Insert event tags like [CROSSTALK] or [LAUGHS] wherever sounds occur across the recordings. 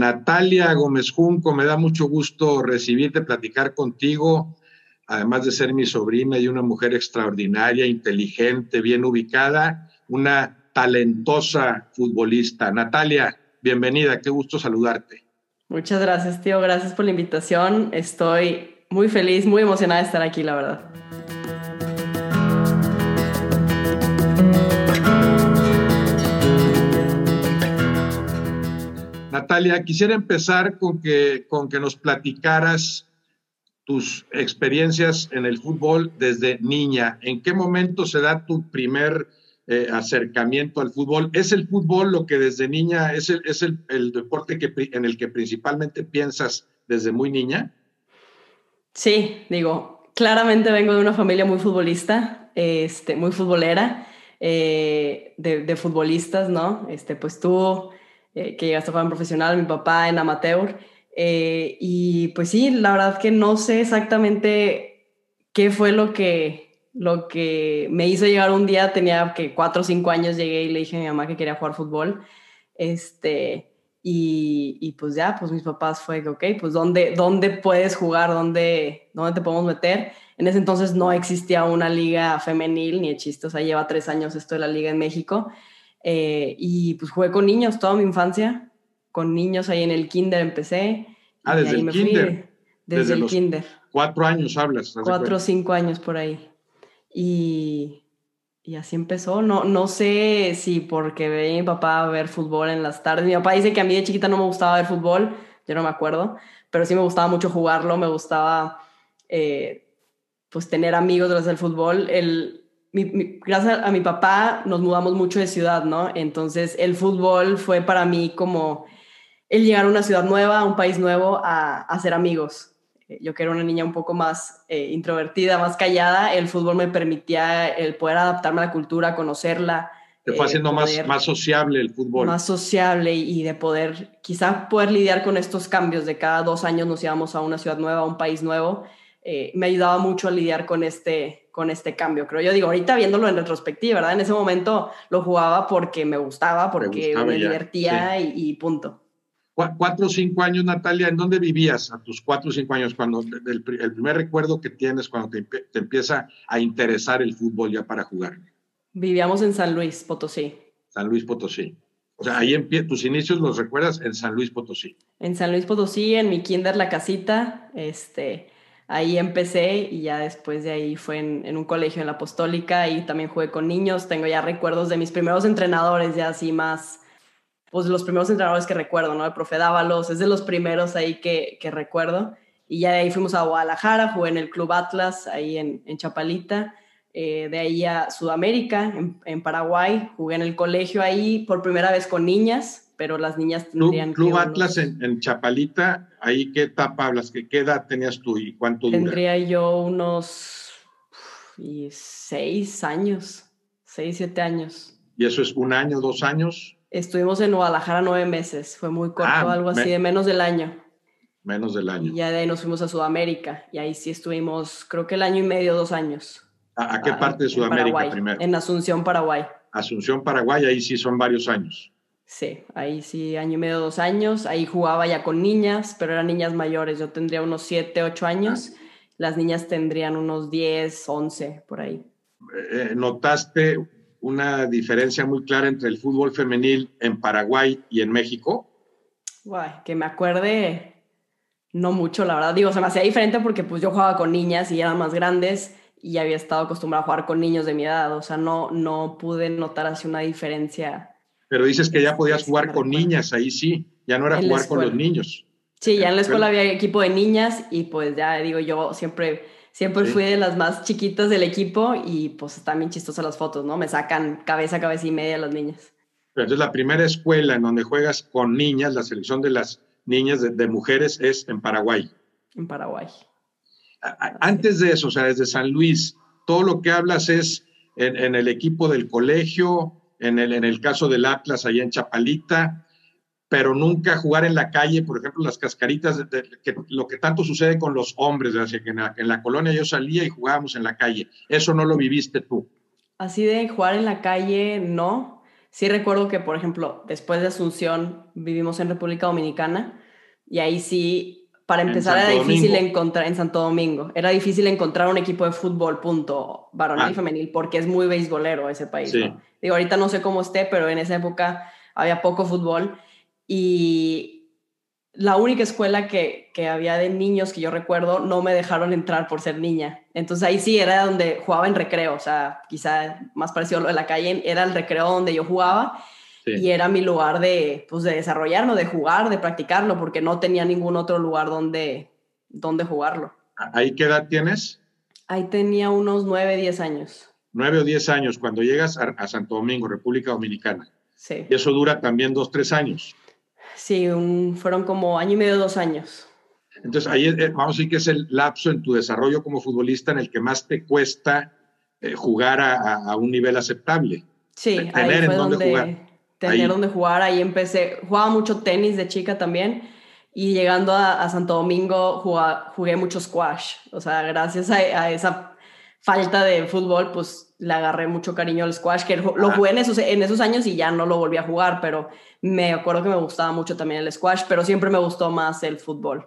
Natalia Gómez Junco, me da mucho gusto recibirte, platicar contigo, además de ser mi sobrina y una mujer extraordinaria, inteligente, bien ubicada, una talentosa futbolista. Natalia, bienvenida, qué gusto saludarte. Muchas gracias, tío, gracias por la invitación. Estoy muy feliz, muy emocionada de estar aquí, la verdad. Natalia, quisiera empezar con que, con que nos platicaras tus experiencias en el fútbol desde niña. ¿En qué momento se da tu primer eh, acercamiento al fútbol? ¿Es el fútbol lo que desde niña es el, es el, deporte que, en el que principalmente piensas desde muy niña? Sí, digo, claramente vengo de una familia muy futbolista, este, muy futbolera, eh, de, de, futbolistas, ¿no? Este, pues tú eh, que llegaste a jugar en profesional, mi papá en amateur. Eh, y pues sí, la verdad que no sé exactamente qué fue lo que, lo que me hizo llegar un día, tenía que cuatro o cinco años, llegué y le dije a mi mamá que quería jugar fútbol. Este, y, y pues ya, pues mis papás fue que, ok, pues ¿dónde, dónde puedes jugar? ¿Dónde, ¿Dónde te podemos meter? En ese entonces no existía una liga femenil ni de chiste, o sea, lleva tres años esto de la liga en México. Eh, y pues jugué con niños toda mi infancia, con niños ahí en el kinder empecé. Ah, desde el kinder. desde, el kinder. Cuatro años hablas. Cuatro o cinco años por ahí. Y, y, así empezó. No, no sé si porque veía a mi papá ver fútbol en las tardes. Mi papá dice que a mí de chiquita no me gustaba ver fútbol, yo no me acuerdo, pero sí me gustaba mucho jugarlo, me gustaba eh, pues tener amigos gracias al fútbol. El, gracias a mi papá nos mudamos mucho de ciudad, ¿no? Entonces el fútbol fue para mí como el llegar a una ciudad nueva, a un país nuevo, a, hacer amigos. Eh, yo que era una niña un poco más eh, introvertida, más callada, el fútbol me permitía el poder adaptarme a la cultura, conocerla. Te fue haciendo más, más sociable el fútbol. Más sociable y de poder, quizá poder lidiar con estos cambios de cada dos años nos íbamos a una ciudad nueva, a un país nuevo. Eh, me ayudaba mucho a lidiar con este, con este cambio, creo yo. Digo, ahorita viéndolo en retrospectiva, ¿verdad? En ese momento lo jugaba porque me gustaba, porque me, divertía y, punto. Cuatro o cinco años, Natalia, ¿en dónde vivías a tus cuatro o cinco años? Cuando el, primer recuerdo que tienes cuando te, empieza a interesar el fútbol ya para jugar. Vivíamos en San Luis, Potosí. San Luis Potosí. O sea, ahí tus inicios los recuerdas en San Luis Potosí. En San Luis Potosí, en mi kinder La Casita, este, ahí empecé y ya después de ahí fue en, un colegio en la apostólica y también jugué con niños. Tengo ya recuerdos de mis primeros entrenadores, ya así más, pues los primeros entrenadores que recuerdo, ¿no? El profe Dávalos, es de los primeros ahí que, que recuerdo. Y ya de ahí fuimos a Guadalajara, jugué en el Club Atlas, ahí en, en Chapalita. Eh, de ahí a Sudamérica, en, en, Paraguay, jugué en el colegio ahí por primera vez con niñas, pero las niñas tendrían Club, Club Atlas en, Chapalita, ¿ahí qué etapa hablas? ¿Qué, ¿Qué edad tenías tú y cuánto dura? Tendría yo unos y seis años, seis, siete años. ¿Y eso es un año, dos años? Estuvimos en Guadalajara nueve meses, fue muy corto, ah, algo así de menos del año. Menos del año. Y ya de ahí nos fuimos a Sudamérica y ahí sí estuvimos, creo que el año y medio, dos años. ¿A, qué ah, parte de Sudamérica primero? En Asunción, Paraguay. Asunción, Paraguay, ahí sí son varios años. Sí, ahí sí, año y medio, dos años. Ahí jugaba ya con niñas, pero eran niñas mayores. Yo tendría unos siete, ocho años. Las niñas tendrían unos diez, once, por ahí. Eh, ¿Notaste una diferencia muy clara entre el fútbol femenil en Paraguay y en México? Guay, que me acuerde, no mucho, la verdad. Digo, se me hacía diferente porque pues yo jugaba con niñas y eran más grandes y había estado acostumbrado a jugar con niños de mi edad. O sea, no, no pude notar así una diferencia pero dices que ya podías jugar con niñas, ahí sí, ya no era jugar con los niños. Sí, ya en la escuela había equipo de niñas y pues ya digo, yo siempre, siempre fui de las más chiquitas del equipo y pues también chistosas las fotos, ¿no? Me sacan cabeza, cabeza y media las niñas. Pero entonces la primera escuela en donde juegas con niñas, la selección de las niñas de, mujeres es en Paraguay. En Paraguay. Antes de eso, o sea, desde San Luis, todo lo que hablas es en, en el equipo del colegio, en el, en el caso del Atlas allá en Chapalita, pero nunca jugar en la calle, por ejemplo, las cascaritas, que, lo que tanto sucede con los hombres, que en la, colonia yo salía y jugábamos en la calle. Eso no lo viviste tú. Así de jugar en la calle, no. sí recuerdo que, por ejemplo, después de Asunción vivimos en República Dominicana y ahí sí, para empezar era difícil encontrar en Santo Domingo, era difícil encontrar un equipo de fútbol, punto, varonil y ah. femenil, porque es muy beisbolero ese país. Digo, ahorita no sé cómo esté, pero en esa época había poco fútbol y la única escuela que, que, había de niños que yo recuerdo no me dejaron entrar por ser niña. Entonces ahí sí era donde jugaba en recreo, o sea, quizá más parecido a lo de la calle, era el recreo donde yo jugaba y era mi lugar de, pues, de desarrollarlo, de jugar, de practicarlo, porque no tenía ningún otro lugar donde, donde jugarlo. ¿Ahí qué edad tienes? Ahí tenía unos nueve, diez años. Nueve o diez años, cuando llegas a, a Santo Domingo, República Dominicana. Sí. Y eso dura también dos, tres años. Sí, fueron como año y medio, dos años. Entonces, ahí eh, vamos a decir que es el lapso en tu desarrollo como futbolista en el que más te cuesta eh, jugar a, un nivel aceptable. Sí, tener ahí fue donde jugar. Tener donde jugar, ahí empecé. Jugaba mucho tenis de chica también. Y llegando a, Santo Domingo jugué mucho squash. O sea, gracias a esa falta de fútbol, pues le agarré mucho cariño al squash, que lo jugué en esos, en esos años y ya no lo volví a jugar, pero me acuerdo que me gustaba mucho también el squash, pero siempre me gustó más el fútbol.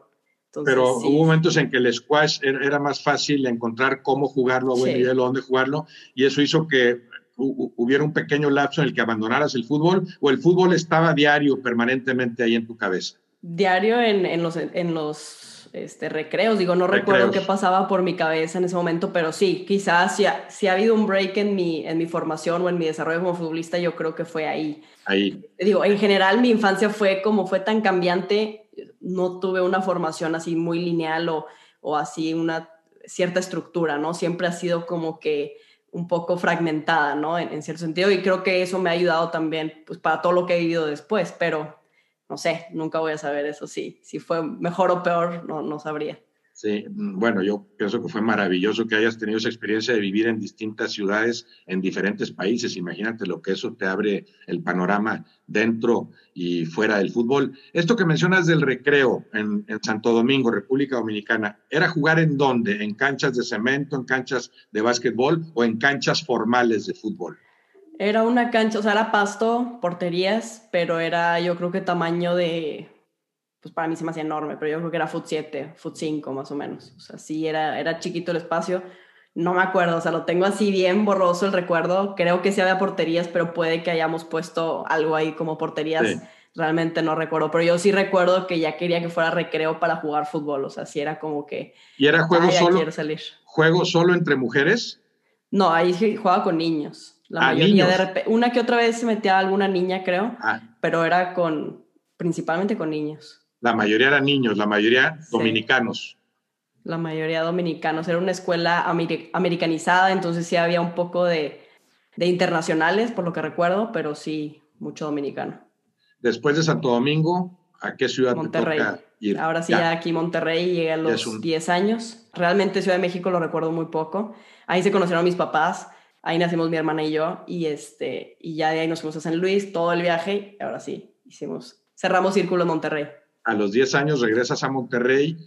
pero hubo momentos en que el squash era más fácil encontrar cómo jugarlo a buen nivel o dónde jugarlo, y eso hizo que hubiera un pequeño lapso en el que abandonaras el fútbol, o el fútbol estaba diario, permanentemente ahí en tu cabeza. Diario en, en los, en los este, recreos. Digo, no recuerdo qué pasaba por mi cabeza en ese momento, pero sí, quizás si ha, si ha habido un break en mi, en mi formación o en mi desarrollo como futbolista, yo creo que fue ahí. Ahí. Digo, en general mi infancia fue como fue tan cambiante, no tuve una formación así muy lineal o, o así una cierta estructura, ¿no? Siempre ha sido como que un poco fragmentada, ¿no? En, en, cierto sentido, y creo que eso me ha ayudado también, pues, para todo lo que he vivido después, pero no sé, nunca voy a saber eso, sí, si fue mejor o peor, no, no sabría. Sí, mm, bueno, yo pienso que fue maravilloso que hayas tenido esa experiencia de vivir en distintas ciudades, en diferentes países. Imagínate lo que eso te abre el panorama dentro y fuera del fútbol. Esto que mencionas del recreo en, en Santo Domingo, República Dominicana, ¿era jugar en dónde? ¿En canchas de cemento, en canchas de básquetbol o en canchas formales de fútbol? Era una cancha, o sea, era pasto, porterías, pero era yo creo que tamaño de, pues para mí se me hacía enorme, pero yo creo que era foot 7, foot 5 más o menos. O sea, sí, era, era chiquito el espacio. No me acuerdo, o sea, lo tengo así bien borroso el recuerdo. Creo que sí había porterías, pero puede que hayamos puesto algo ahí como porterías. Realmente no recuerdo, pero yo sí recuerdo que ya quería que fuera recreo para jugar fútbol, o sea, sí era como que... ¿Y era juego solo? Salir. ¿Juego solo entre mujeres? No, ahí jugaba con niños. La mayoría de una que otra vez se metía alguna niña, creo, ah. pero era con, principalmente con niños. La mayoría eran niños, la mayoría dominicanos. La mayoría dominicanos. Era una escuela americanizada, entonces sí había un poco de, de internacionales, por lo que recuerdo, pero sí mucho dominicano. Después de Santo Domingo, ¿a qué ciudad Monterrey. te toca ir? Ahora sí, ya. aquí Monterrey, llegué a los 10 años. Realmente Ciudad de México lo recuerdo muy poco. Ahí se conocieron mis papás Ahí nacimos mi hermana y yo, y, este, y ya de ahí nos fuimos a San Luis, todo el viaje, y ahora sí, hicimos, cerramos círculo en Monterrey. A los 10 años regresas a Monterrey,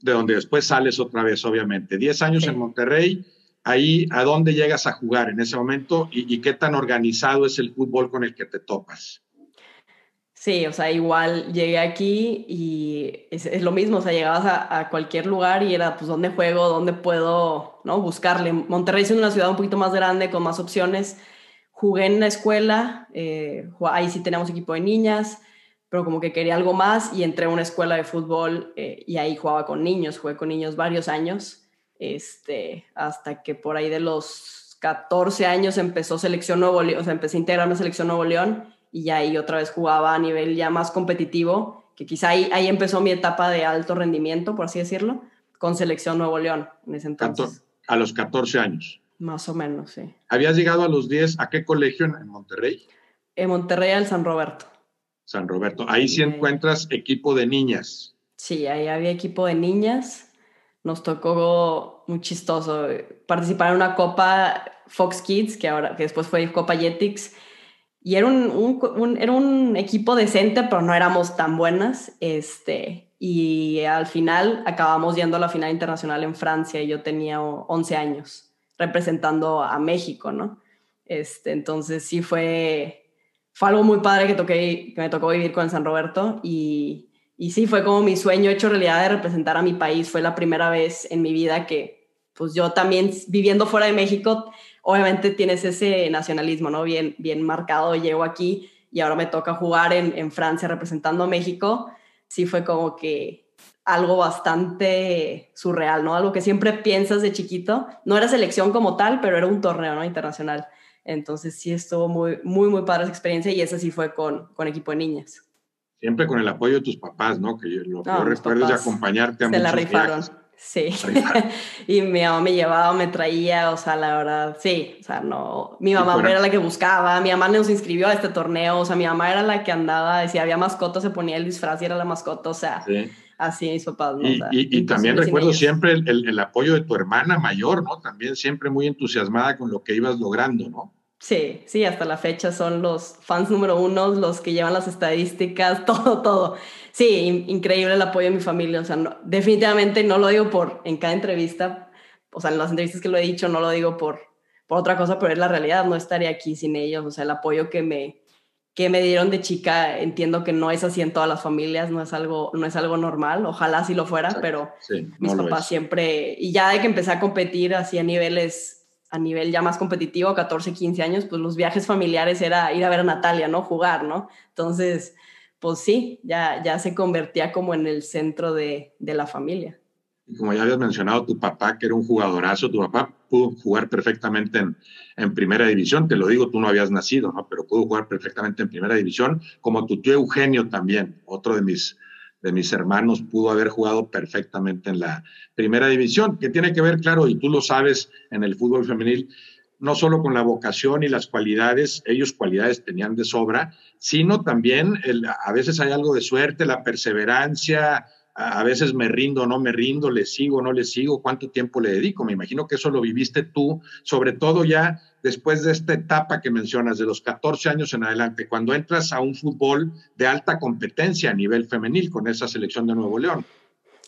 de donde después sales otra vez, obviamente. 10 años en Monterrey, ahí, ¿a dónde llegas a jugar en ese momento y, y qué tan organizado es el fútbol con el que te topas? Sí, o sea, igual llegué aquí y es, lo mismo, o sea, llegabas a, cualquier lugar y era, pues, ¿dónde juego? ¿Dónde puedo, no? Buscarle. Monterrey es una ciudad un poquito más grande, con más opciones. Jugué en la escuela, eh, ahí sí teníamos equipo de niñas, pero como que quería algo más y entré a una escuela de fútbol eh, y ahí jugaba con niños, jugué con niños varios años, este, hasta que por ahí de los 14 años empezó Selección Nuevo León, o sea, empecé a integrarme a Selección Nuevo León y ya ahí otra vez jugaba a nivel ya más competitivo, que quizá ahí, ahí empezó mi etapa de alto rendimiento, por así decirlo, con Selección Nuevo León en ese entonces. A los 14 años. Más o menos, sí. ¿Habías llegado a los 10 a qué colegio en, Monterrey? En Monterrey al San Roberto. San Roberto. Ahí sí encuentras equipo de niñas. Sí, ahí había equipo de niñas. Nos tocó muy chistoso participar en una copa Fox Kids, que ahora que después fue Copa Jetix, y era un, era un equipo decente, pero no éramos tan buenas. Este, y al final acabamos yendo a la final internacional en Francia y yo tenía 11 años representando a México, ¿no? Este, entonces sí fue, fue algo muy padre que, toqué, que me tocó vivir con San Roberto y, y sí, fue como mi sueño hecho realidad de representar a mi país. Fue la primera vez en mi vida que, pues yo también viviendo fuera de México, obviamente tienes ese nacionalismo, ¿no? Bien, bien marcado. Llego aquí y ahora me toca jugar en, en Francia representando a México. Sí fue como que algo bastante surreal, ¿no? Algo que siempre piensas de chiquito. No era selección como tal, pero era un torneo, ¿no? Internacional. Entonces sí estuvo muy, muy, muy padre esa experiencia y esa sí fue con, con equipo de niñas. Siempre con el apoyo de tus papás, ¿no? Que lo que yo recuerdo de acompañarte a se la rifaron. Sí. [LAUGHS] y mi mamá me llevaba, me traía, o sea, la verdad, sí, o sea, no. Mi mamá era la que buscaba, mi mamá nos inscribió a este torneo, o sea, mi mamá era la que andaba, si había mascota, se ponía el disfraz y era la mascota, o sea, así mis papás. ¿no? Y, también recuerdo siempre el, el, apoyo de tu hermana mayor, ¿no? También siempre muy entusiasmada con lo que ibas logrando, ¿no? Sí, sí, hasta la fecha son los fans número uno, los que llevan las estadísticas, [LAUGHS] todo, todo. Sí, increíble el apoyo de mi familia. O sea, definitivamente no lo digo por en cada entrevista, o sea, en las entrevistas que lo he dicho, no lo digo por, por otra cosa, pero es la realidad. No estaría aquí sin ellos. O sea, el apoyo que me, que me dieron de chica, entiendo que no es así en todas las familias, no es algo, no es algo normal. Ojalá sí lo fuera, pero mis papás siempre. Y ya de que empecé a competir así a niveles a nivel ya más competitivo, 14, 15 años, pues los viajes familiares era ir a ver a Natalia, ¿no? Jugar, ¿no? Entonces, pues sí, ya, ya se convertía como en el centro de, de la familia. Como ya habías mencionado, tu papá, que era un jugadorazo, tu papá pudo jugar perfectamente en, en, primera división, te lo digo, tú no habías nacido, ¿no? Pero pudo jugar perfectamente en primera división, como tu tío Eugenio también, otro de mis, de mis hermanos pudo haber jugado perfectamente en la primera división, que tiene que ver, claro, y tú lo sabes en el fútbol femenil, no solo con la vocación y las cualidades, ellos cualidades tenían de sobra, sino también a veces hay algo de suerte, la perseverancia, a veces me rindo no me rindo, le sigo no le sigo, cuánto tiempo le dedico. Me imagino que eso lo viviste tú, sobre todo ya después de esta etapa que mencionas, de los 14 años en adelante, cuando entras a un fútbol de alta competencia a nivel femenil con esa selección de Nuevo León.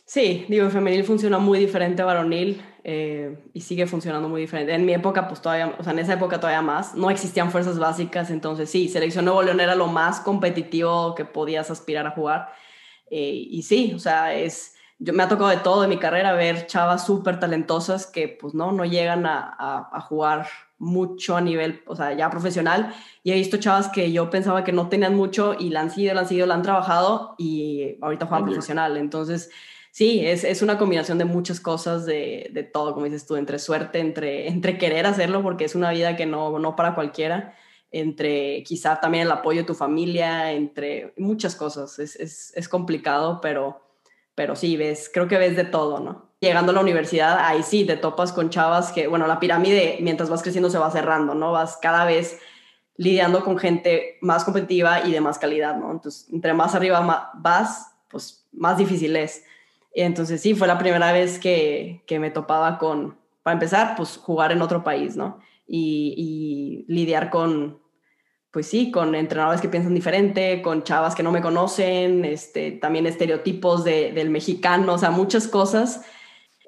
Sí, digo, femenil funciona muy diferente a varonil eh, y sigue funcionando muy diferente. En mi época, pues todavía, o sea, en esa época todavía más, no existían fuerzas básicas, entonces sí, selección Nuevo León era lo más competitivo que podías aspirar a jugar. Eh, y sí, o sea, es, yo me ha tocado de todo en mi carrera ver chavas súper talentosas que pues no, no llegan a, a, a jugar mucho a nivel, o sea, ya profesional. Y he visto chavas que yo pensaba que no tenían mucho y la han sido, la han sido, la han trabajado y ahorita juegan profesional. Entonces, sí, es, es, una combinación de muchas cosas, de, de, todo, como dices tú, entre suerte, entre, entre querer hacerlo, porque es una vida que no, no para cualquiera, entre quizá también el apoyo de tu familia, entre muchas cosas. Es, es, es complicado, pero, pero sí, ves, creo que ves de todo, ¿no? llegando a la universidad, ahí sí te topas con chavas que, bueno, la pirámide mientras vas creciendo se va cerrando, ¿no? Vas cada vez lidiando con gente más competitiva y de más calidad, ¿no? Entonces, entre más arriba vas, pues más difícil es. Entonces, sí, fue la primera vez que, que me topaba con, para empezar, pues jugar en otro país, ¿no? Y, y lidiar con, pues sí, con entrenadores que piensan diferente, con chavas que no me conocen, este, también estereotipos de, del mexicano, o sea, muchas cosas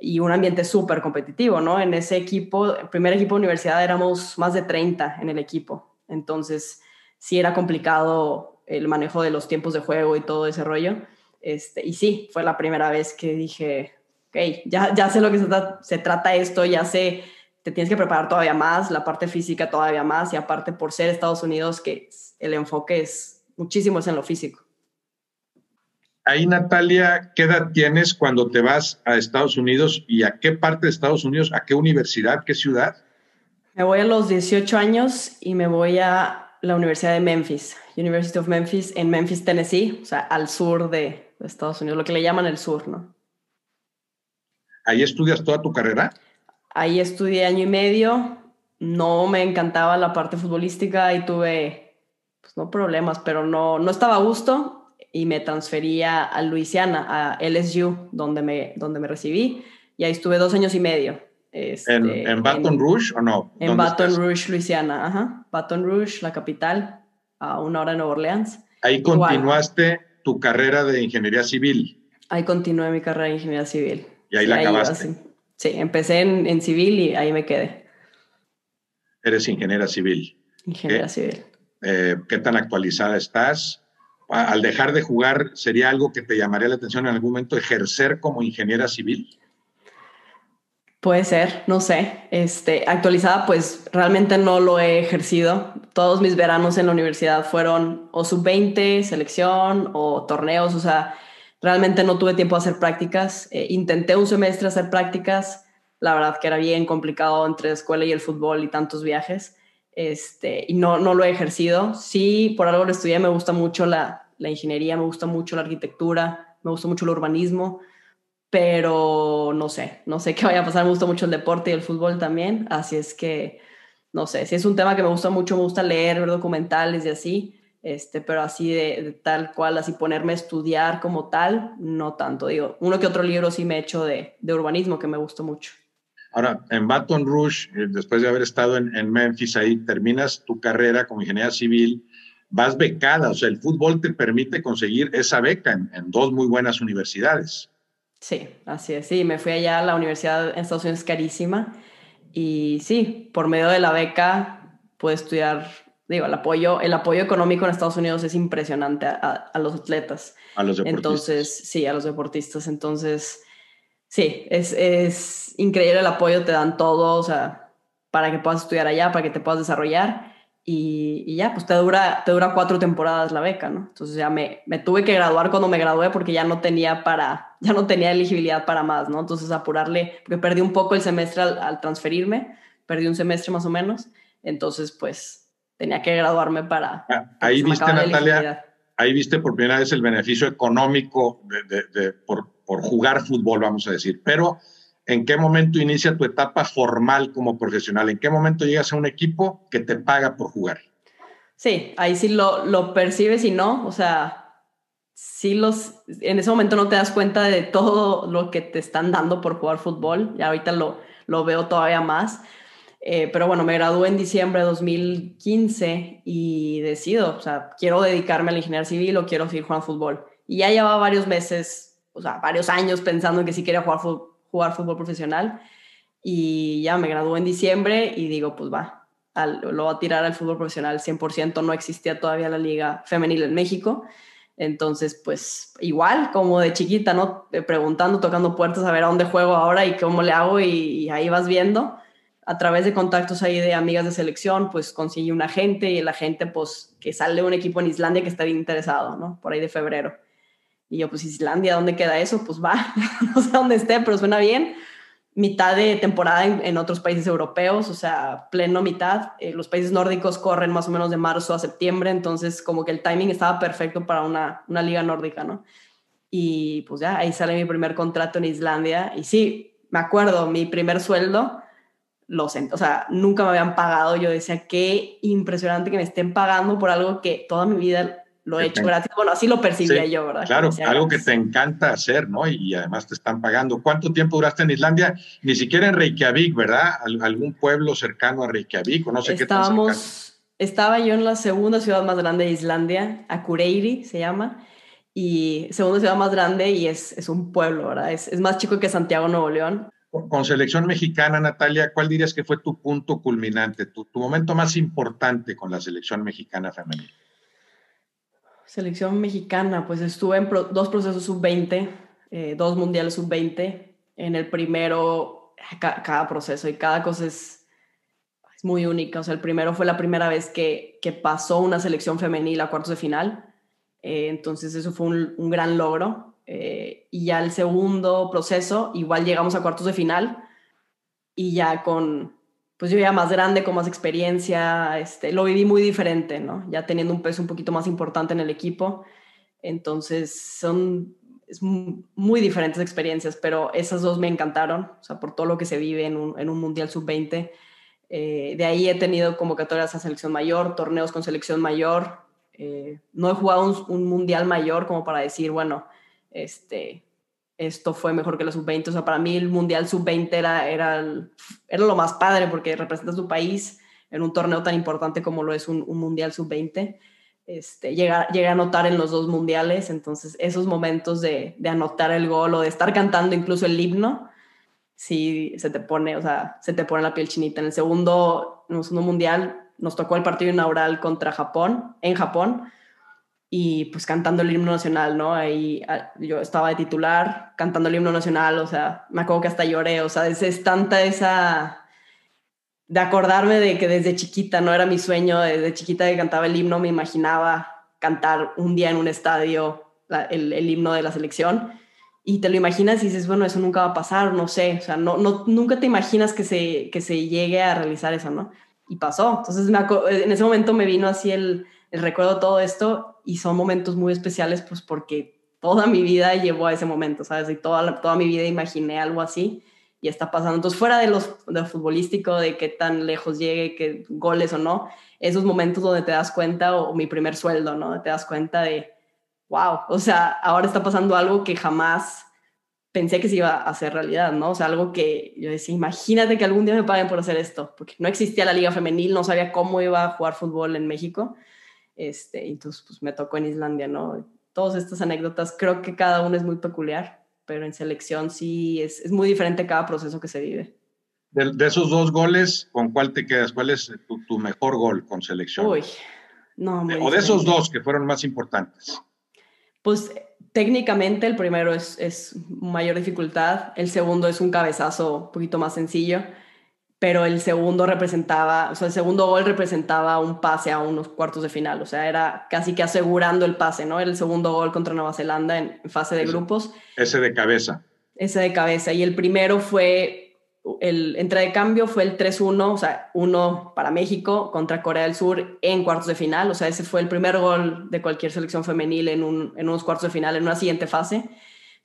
y un ambiente súper competitivo, ¿no? En ese equipo, el primer equipo de universidad éramos más de 30 en el equipo, entonces sí era complicado el manejo de los tiempos de juego y todo ese rollo. Este, y sí, fue la primera vez que dije, ok, ya, ya sé lo que se, se trata esto, ya sé, te tienes que preparar todavía más, la parte física todavía más, y aparte por ser Estados Unidos, que el enfoque es muchísimo es en lo físico. Ahí, Natalia, ¿qué edad tienes cuando te vas a Estados Unidos y a qué parte de Estados Unidos, a qué universidad, qué ciudad? Me voy a los 18 años y me voy a la Universidad de Memphis, University of Memphis, en Memphis, Tennessee, o sea, al sur de Estados Unidos, lo que le llaman el sur, ¿no? ¿Ahí estudias toda tu carrera? Ahí estudié año y medio, no me encantaba la parte futbolística y tuve, pues no problemas, pero no, no estaba a gusto y me transferí a Luisiana, a LSU, donde me, donde me recibí, y ahí estuve dos años y medio. Este, ¿En, Baton Rouge o no? En Baton Rouge, Luisiana, ajá. Baton Rouge, la capital, a una hora de Nueva Orleans. Ahí continuaste tu carrera de ingeniería civil. Ahí continué mi carrera de ingeniería civil. Y ahí la acabaste. Sí, empecé en, en, civil y ahí me quedé. Eres ingeniera civil. Ingeniera civil. eh, qué tan actualizada estás. Al dejar de jugar, ¿sería algo que te llamaría la atención en algún momento ejercer como ingeniera civil? Puede ser, no sé. Este, actualizada, pues realmente no lo he ejercido. Todos mis veranos en la universidad fueron o sub-20, selección o torneos, o sea, realmente no tuve tiempo de hacer prácticas. Eh, intenté un semestre hacer prácticas, la verdad que era bien complicado entre la escuela y el fútbol y tantos viajes, este, y no, no lo he ejercido. Sí, por algo lo estudié, me gusta mucho la, la ingeniería, me gusta mucho la arquitectura, me gusta mucho el urbanismo pero no sé, no sé qué vaya a pasar. Me gusta mucho el deporte y el fútbol también, así es que no sé, si es un tema que me gusta mucho, me gusta leer, ver documentales y así, este, pero así de, tal cual, así ponerme a estudiar como tal, no tanto. Digo, uno que otro libro sí me he hecho de, de urbanismo que me gustó mucho. Ahora, en Baton Rouge, eh, después de haber estado en, en Memphis, ahí terminas tu carrera como ingeniera civil, vas becada, o sea, el fútbol te permite conseguir esa beca en, en dos muy buenas universidades. Sí, así es. Sí, me fui allá a la universidad en Estados Unidos carísima y sí, por medio de la beca pude estudiar, digo, el apoyo, el apoyo económico en Estados Unidos es impresionante a, los atletas. A los deportistas. Entonces, sí, a los deportistas. Entonces, sí, es, es increíble el apoyo, te dan todo, o sea, para que puedas estudiar allá, para que te puedas desarrollar y, ya, pues te dura, te dura cuatro temporadas la beca, ¿no? Entonces ya me, me, tuve que graduar cuando me gradué porque ya no tenía para, ya no tenía elegibilidad para más, ¿no? Entonces apurarle, porque perdí un poco el semestre al, transferirme, perdí un semestre más o menos, entonces pues tenía que graduarme para... Ah, ahí viste, Natalia, ahí viste por primera vez el beneficio económico de, de, por, por jugar fútbol, vamos a decir, pero ¿En qué momento inicia tu etapa formal como profesional? ¿En qué momento llegas a un equipo que te paga por jugar? Sí, ahí sí lo, lo percibes y no, o sea, sí los, en ese momento no te das cuenta de todo lo que te están dando por jugar fútbol, y ahorita lo, lo veo todavía más. Eh, pero bueno, me gradué en diciembre de 2015 y decido, o sea, quiero dedicarme a la ingeniería civil o quiero seguir jugando fútbol. Y ya llevaba varios meses, o sea, varios años pensando en que sí quería jugar jugar fútbol profesional y ya me gradué en diciembre y digo, pues va, lo voy a tirar al fútbol profesional 100%, no existía todavía la liga femenil en México. Entonces, pues igual, como de chiquita, ¿no? Eh, preguntando, tocando puertas a ver a dónde juego ahora y cómo le hago y, ahí vas viendo. A través de contactos ahí de amigas de selección, pues conseguí un agente y el agente, pues, que sale un equipo en Islandia que estaría interesado, ¿no? Por ahí de febrero. Y yo, pues Islandia, ¿dónde queda eso? Pues va, [LAUGHS] no sé dónde esté, pero suena bien. Mitad de temporada en, otros países europeos, o sea, pleno mitad. Eh, los países nórdicos corren más o menos de marzo a septiembre, entonces como que el timing estaba perfecto para una, una liga nórdica, ¿no? Y pues ya, ahí sale mi primer contrato en Islandia. Y sí, me acuerdo, mi primer sueldo, lo sé, o sea, nunca me habían pagado. Yo decía, qué impresionante que me estén pagando por algo que toda mi vida lo he hecho gratis. Bueno, así lo percibía yo, ¿verdad? Claro, algo que te encanta hacer, ¿no? Y además te están pagando. ¿Cuánto tiempo duraste en Islandia? Ni siquiera en Reykjavik, ¿verdad? ¿Algún pueblo cercano a Reykjavik o no sé Estábamos, qué Estaba yo en la segunda ciudad más grande de Islandia, Akureyri se llama, y segunda ciudad más grande y es, es un pueblo, ¿verdad? Es, es más chico que Santiago, Nuevo León. Con selección mexicana, Natalia, ¿cuál dirías que fue tu punto culminante, tu, momento más importante con la selección mexicana femenina? Selección mexicana, pues estuve en dos procesos sub-20, eh, dos mundiales sub-20. En el primero, cada proceso y cada cosa es, muy única. O sea, el primero fue la primera vez que, que pasó una selección femenil a cuartos de final. Eh, entonces, eso fue un gran logro. Eh, y ya el segundo proceso, igual llegamos a cuartos de final y ya con, pues yo ya más grande, con más experiencia, este, lo viví muy diferente, ¿no? Ya teniendo un peso un poquito más importante en el equipo. Entonces, son muy diferentes experiencias, pero esas dos me encantaron, o sea, por todo lo que se vive en un, en un Mundial Sub-20. Eh, de ahí he tenido convocatorias a selección mayor, torneos con selección mayor. Eh, no he jugado un, un, Mundial mayor como para decir, bueno, este, esto fue mejor que la sub-20. O sea, para mí el Mundial sub-20 era, era, era lo más padre porque representa a tu país en un torneo tan importante como lo es un, Mundial sub-20. Este, llega a anotar en los dos mundiales, entonces esos momentos de, de, anotar el gol o de estar cantando incluso el himno, sí se te pone, o sea, se te pone la piel chinita. En el segundo, en el segundo mundial nos tocó el partido inaugural contra Japón, en Japón, y pues cantando el himno nacional, ¿no? Ahí ah, yo estaba de titular, cantando el himno nacional, o sea, me acuerdo que hasta lloré, o sea, es, tanta esa de acordarme de que desde chiquita, no era mi sueño, desde chiquita que cantaba el himno, me imaginaba cantar un día en un estadio el, el, himno de la selección y te lo imaginas y dices, bueno, eso nunca va a pasar, no sé, o sea, no, no, nunca te imaginas que se, que se llegue a realizar eso, ¿no? Y pasó. Entonces, en ese momento me vino así el, el recuerdo de todo esto y son momentos muy especiales pues porque toda mi vida llevó a ese momento, ¿sabes? Y toda, toda mi vida imaginé algo así y está pasando. Entonces, fuera de, los, de futbolístico, de qué tan lejos llegue, qué goles o no, esos momentos donde te das cuenta, o, mi primer sueldo, ¿no? Te das cuenta de, wow, o sea, ahora está pasando algo que jamás pensé que se iba a hacer realidad, ¿no? O sea, algo que yo decía, imagínate que algún día me paguen por hacer esto, porque no existía la liga femenil, no sabía cómo iba a jugar fútbol en México este, entonces, pues me tocó en Islandia, ¿no? Todas estas anécdotas, creo que cada una es muy peculiar, pero en selección sí es, es muy diferente cada proceso que se vive. De, esos dos goles, ¿con cuál te quedas? ¿Cuál es tu, mejor gol con selección? Uy, no. o de esos dos que fueron más importantes. Pues técnicamente el primero es, es mayor dificultad, el segundo es un cabezazo un poquito más sencillo pero el segundo representaba, o sea, el segundo gol representaba un pase a unos cuartos de final, o sea, era casi que asegurando el pase, ¿no? Era el segundo gol contra Nueva Zelanda en, fase de grupos. Ese de cabeza. Ese de cabeza, y el primero fue, el entrada de cambio fue el 3-1, o sea, uno para México contra Corea del Sur en cuartos de final, o sea, ese fue el primer gol de cualquier selección femenil en, un, en unos cuartos de final, en una siguiente fase.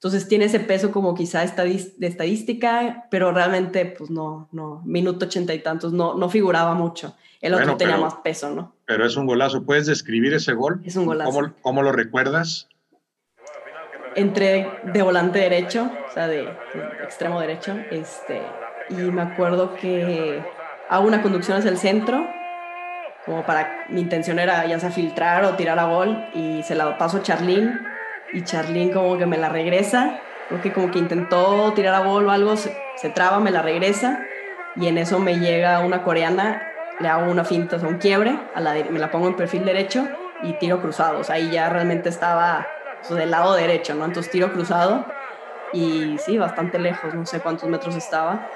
Entonces tiene ese peso como quizá de estadística, pero realmente, pues no, no, minuto ochenta y tantos, no, no figuraba mucho. El otro tenía más peso, ¿no? Pero es un golazo. ¿Puedes describir ese gol? Es un golazo. ¿Cómo, cómo lo recuerdas? Entré de volante derecho, o sea, de, extremo derecho, este, y me acuerdo que hago una conducción hacia el centro, como para, mi intención era ya sea filtrar o tirar a gol, y se la paso a Charlín, y Charlene como que me la regresa, creo que como que intentó tirar a gol o algo, se, traba, me la regresa y en eso me llega una coreana, le hago una finta, o sea, un quiebre, a la me la pongo en perfil derecho y tiro cruzado, o sea, ahí ya realmente estaba del lado derecho, ¿no? Entonces tiro cruzado y sí, bastante lejos, no sé cuántos metros estaba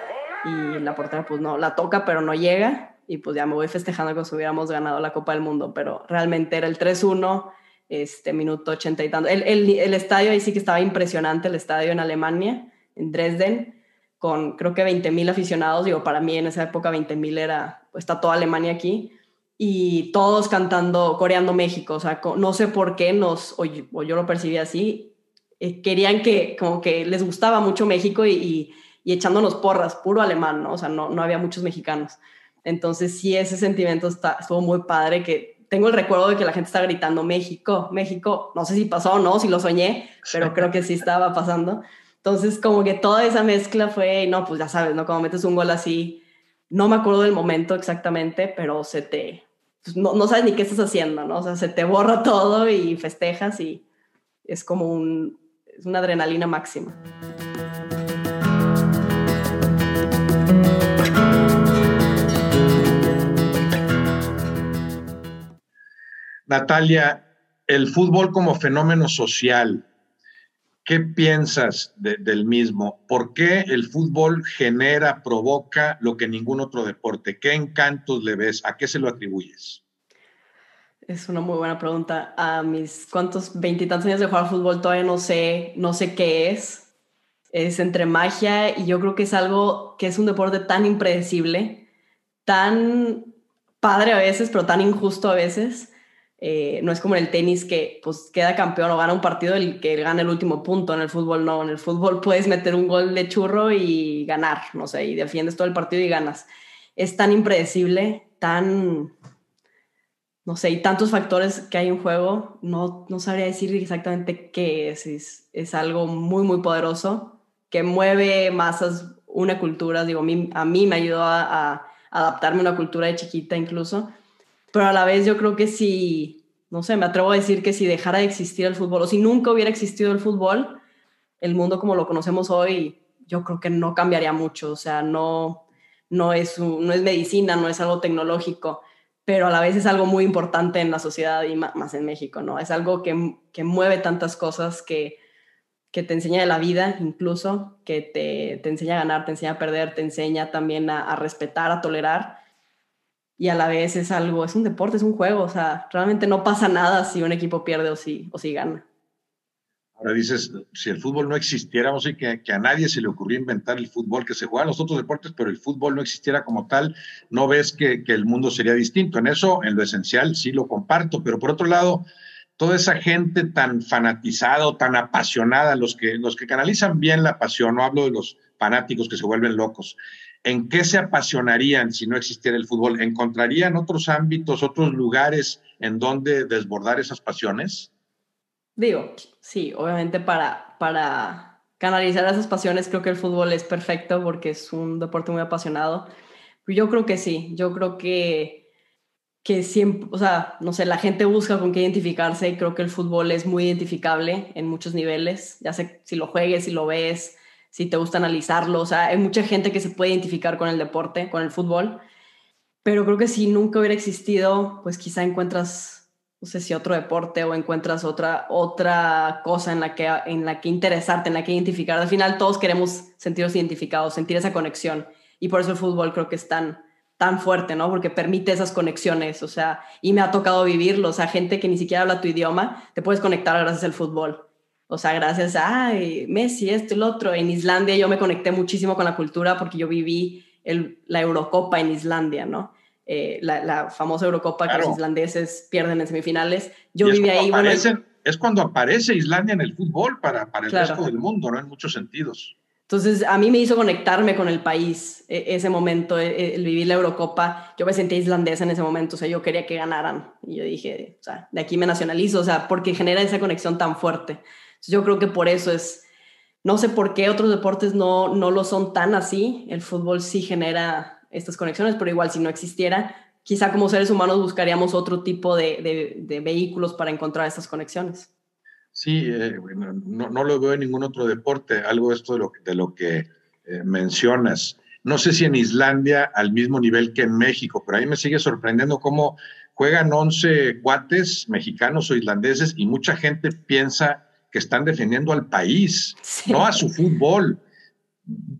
y la portera pues no, la toca pero no llega y pues ya me voy festejando como si hubiéramos ganado la Copa del Mundo, pero realmente era el 3-1 este minuto ochenta y tanto. El, el, estadio ahí sí que estaba impresionante, el estadio en Alemania, en Dresden, con creo que 20 mil aficionados. Digo, para mí en esa época 20 mil era, pues, está toda Alemania aquí. Y todos cantando, coreando México. O sea, no sé por qué nos, o yo, lo percibí así, eh, querían que, como que les gustaba mucho México y, y, echándonos porras, puro alemán, ¿no? O sea, no, no había muchos mexicanos. Entonces sí, ese sentimiento está, estuvo muy padre que tengo el recuerdo de que la gente está gritando México, México, no sé si pasó o no, si lo soñé, pero creo que sí estaba pasando. Entonces, como que toda esa mezcla fue, no, pues ya sabes, ¿no? Cuando metes un gol así, no me acuerdo del momento exactamente, pero se te, pues no, no, sabes ni qué estás haciendo, ¿no? O sea, se te borra todo y festejas y es como un, es una adrenalina máxima. Natalia, el fútbol como fenómeno social, ¿qué piensas del mismo? ¿Por qué el fútbol genera, provoca lo que ningún otro deporte? ¿Qué encantos le ves? ¿A qué se lo atribuyes? Es una muy buena pregunta. A mis cuantos veintitantos años de jugar fútbol todavía no sé, no sé qué es. Es entre magia y yo creo que es algo que es un deporte tan impredecible, tan padre a veces, pero tan injusto a veces eh, no es como en el tenis que pues queda campeón o gana un partido el que gana el último punto. En el fútbol no, en el fútbol puedes meter un gol de churro y ganar, no sé, y defiendes todo el partido y ganas. Es tan impredecible, tan, no sé, y tantos factores que hay en juego, no, no sabría decir exactamente qué es. es. algo muy, muy poderoso que mueve masas, una cultura, digo, a mí, me ayudó a, a adaptarme a una cultura de chiquita incluso pero a la vez yo creo que si, no sé, me atrevo a decir que si dejara de existir el fútbol o si nunca hubiera existido el fútbol, el mundo como lo conocemos hoy, yo creo que no cambiaría mucho, o sea, no, no, es, no es medicina, no es algo tecnológico, pero a la vez es algo muy importante en la sociedad y más en México, ¿no? Es algo que, que mueve tantas cosas que, que te enseña de la vida incluso, que te, te, enseña a ganar, te enseña a perder, te enseña también a, a, respetar, a tolerar. Y a la vez es algo, es un deporte, es un juego, o sea, realmente no pasa nada si un equipo pierde o si, o si gana. Ahora dices, si el fútbol no existiera, vamos a decir que, a nadie se le ocurrió inventar el fútbol, que se juega en los otros deportes, pero el fútbol no existiera como tal, no ves que, que, el mundo sería distinto. En eso, en lo esencial, sí lo comparto, pero por otro lado, toda esa gente tan fanatizada tan apasionada, los que, los que canalizan bien la pasión, no hablo de los fanáticos que se vuelven locos, ¿en qué se apasionarían si no existiera el fútbol? ¿Encontrarían otros ámbitos, otros lugares en donde desbordar esas pasiones? Digo, sí, obviamente para, para canalizar esas pasiones creo que el fútbol es perfecto porque es un deporte muy apasionado. Yo creo que sí, yo creo que, que siempre, o sea, no sé, la gente busca con qué identificarse y creo que el fútbol es muy identificable en muchos niveles, ya sé si lo juegues, si lo ves, si te gusta analizarlo, o sea, hay mucha gente que se puede identificar con el deporte, con el fútbol, pero creo que si nunca hubiera existido, pues quizá encuentras no sé si otro deporte o encuentras otra, otra cosa en la, que, en la que interesarte, en la que identificar. Al final todos queremos sentirnos identificados, sentir esa conexión. Y por eso el fútbol creo que es tan, tan fuerte, ¿no? Porque permite esas conexiones, o sea, y me ha tocado vivirlo, o sea, gente que ni siquiera habla tu idioma, te puedes conectar gracias al fútbol. O sea, gracias a ay, Messi, esto y lo otro. En Islandia yo me conecté muchísimo con la cultura porque yo viví el, la Eurocopa en Islandia, ¿no? Eh, la, famosa Eurocopa que los islandeses pierden en semifinales. Yo viví ahí. es cuando aparece Islandia en el fútbol para, para el resto del mundo, ¿no? En muchos sentidos. Entonces, a mí me hizo conectarme con el país e, ese momento, e, el, vivir la Eurocopa. Yo me sentía islandesa en ese momento, o sea, yo quería que ganaran. Y yo dije, o sea, de aquí me nacionalizo, o sea, porque genera esa conexión tan fuerte. Yo creo que por eso es, no sé por qué otros deportes no, no lo son tan así. El fútbol sí genera estas conexiones, pero igual si no existiera, quizá como seres humanos buscaríamos otro tipo de, de, vehículos para encontrar estas conexiones. Sí, eh, no, no, lo veo en ningún otro deporte, algo esto de lo, de lo que eh, mencionas. No sé si en Islandia al mismo nivel que en México, pero ahí me sigue sorprendiendo cómo juegan 11 cuates mexicanos o islandeses y mucha gente piensa que están defendiendo al país, no a su fútbol.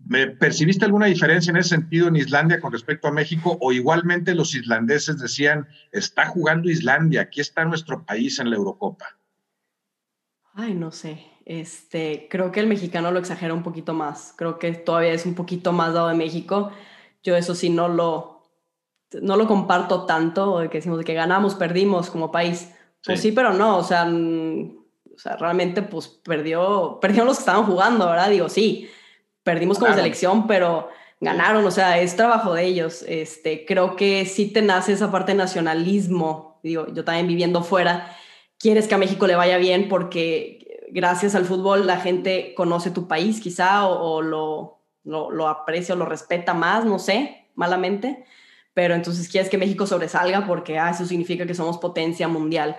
¿Me ¿Percibiste alguna diferencia en ese sentido en Islandia con respecto a México? ¿O igualmente los islandeses decían, está jugando Islandia, aquí está nuestro país en la Eurocopa? Ay, no sé. Este, creo que el mexicano lo exagera un poquito más. Creo que todavía es un poquito más dado de México. Yo eso sí no lo, no lo comparto tanto, de que decimos de que ganamos, perdimos como país. Pues sí, pero no, o sea, o sea, realmente pues perdió, perdieron los que estaban jugando, ¿verdad? Digo, sí, perdimos como selección, pero ganaron, o sea, es trabajo de ellos. Este, creo que sí te nace esa parte de nacionalismo, digo, yo también viviendo fuera, quieres que a México le vaya bien porque gracias al fútbol la gente conoce tu país quizá o, lo, lo, lo, aprecia o lo respeta más, no sé, malamente, pero entonces quieres que México sobresalga porque ah, eso significa que somos potencia mundial.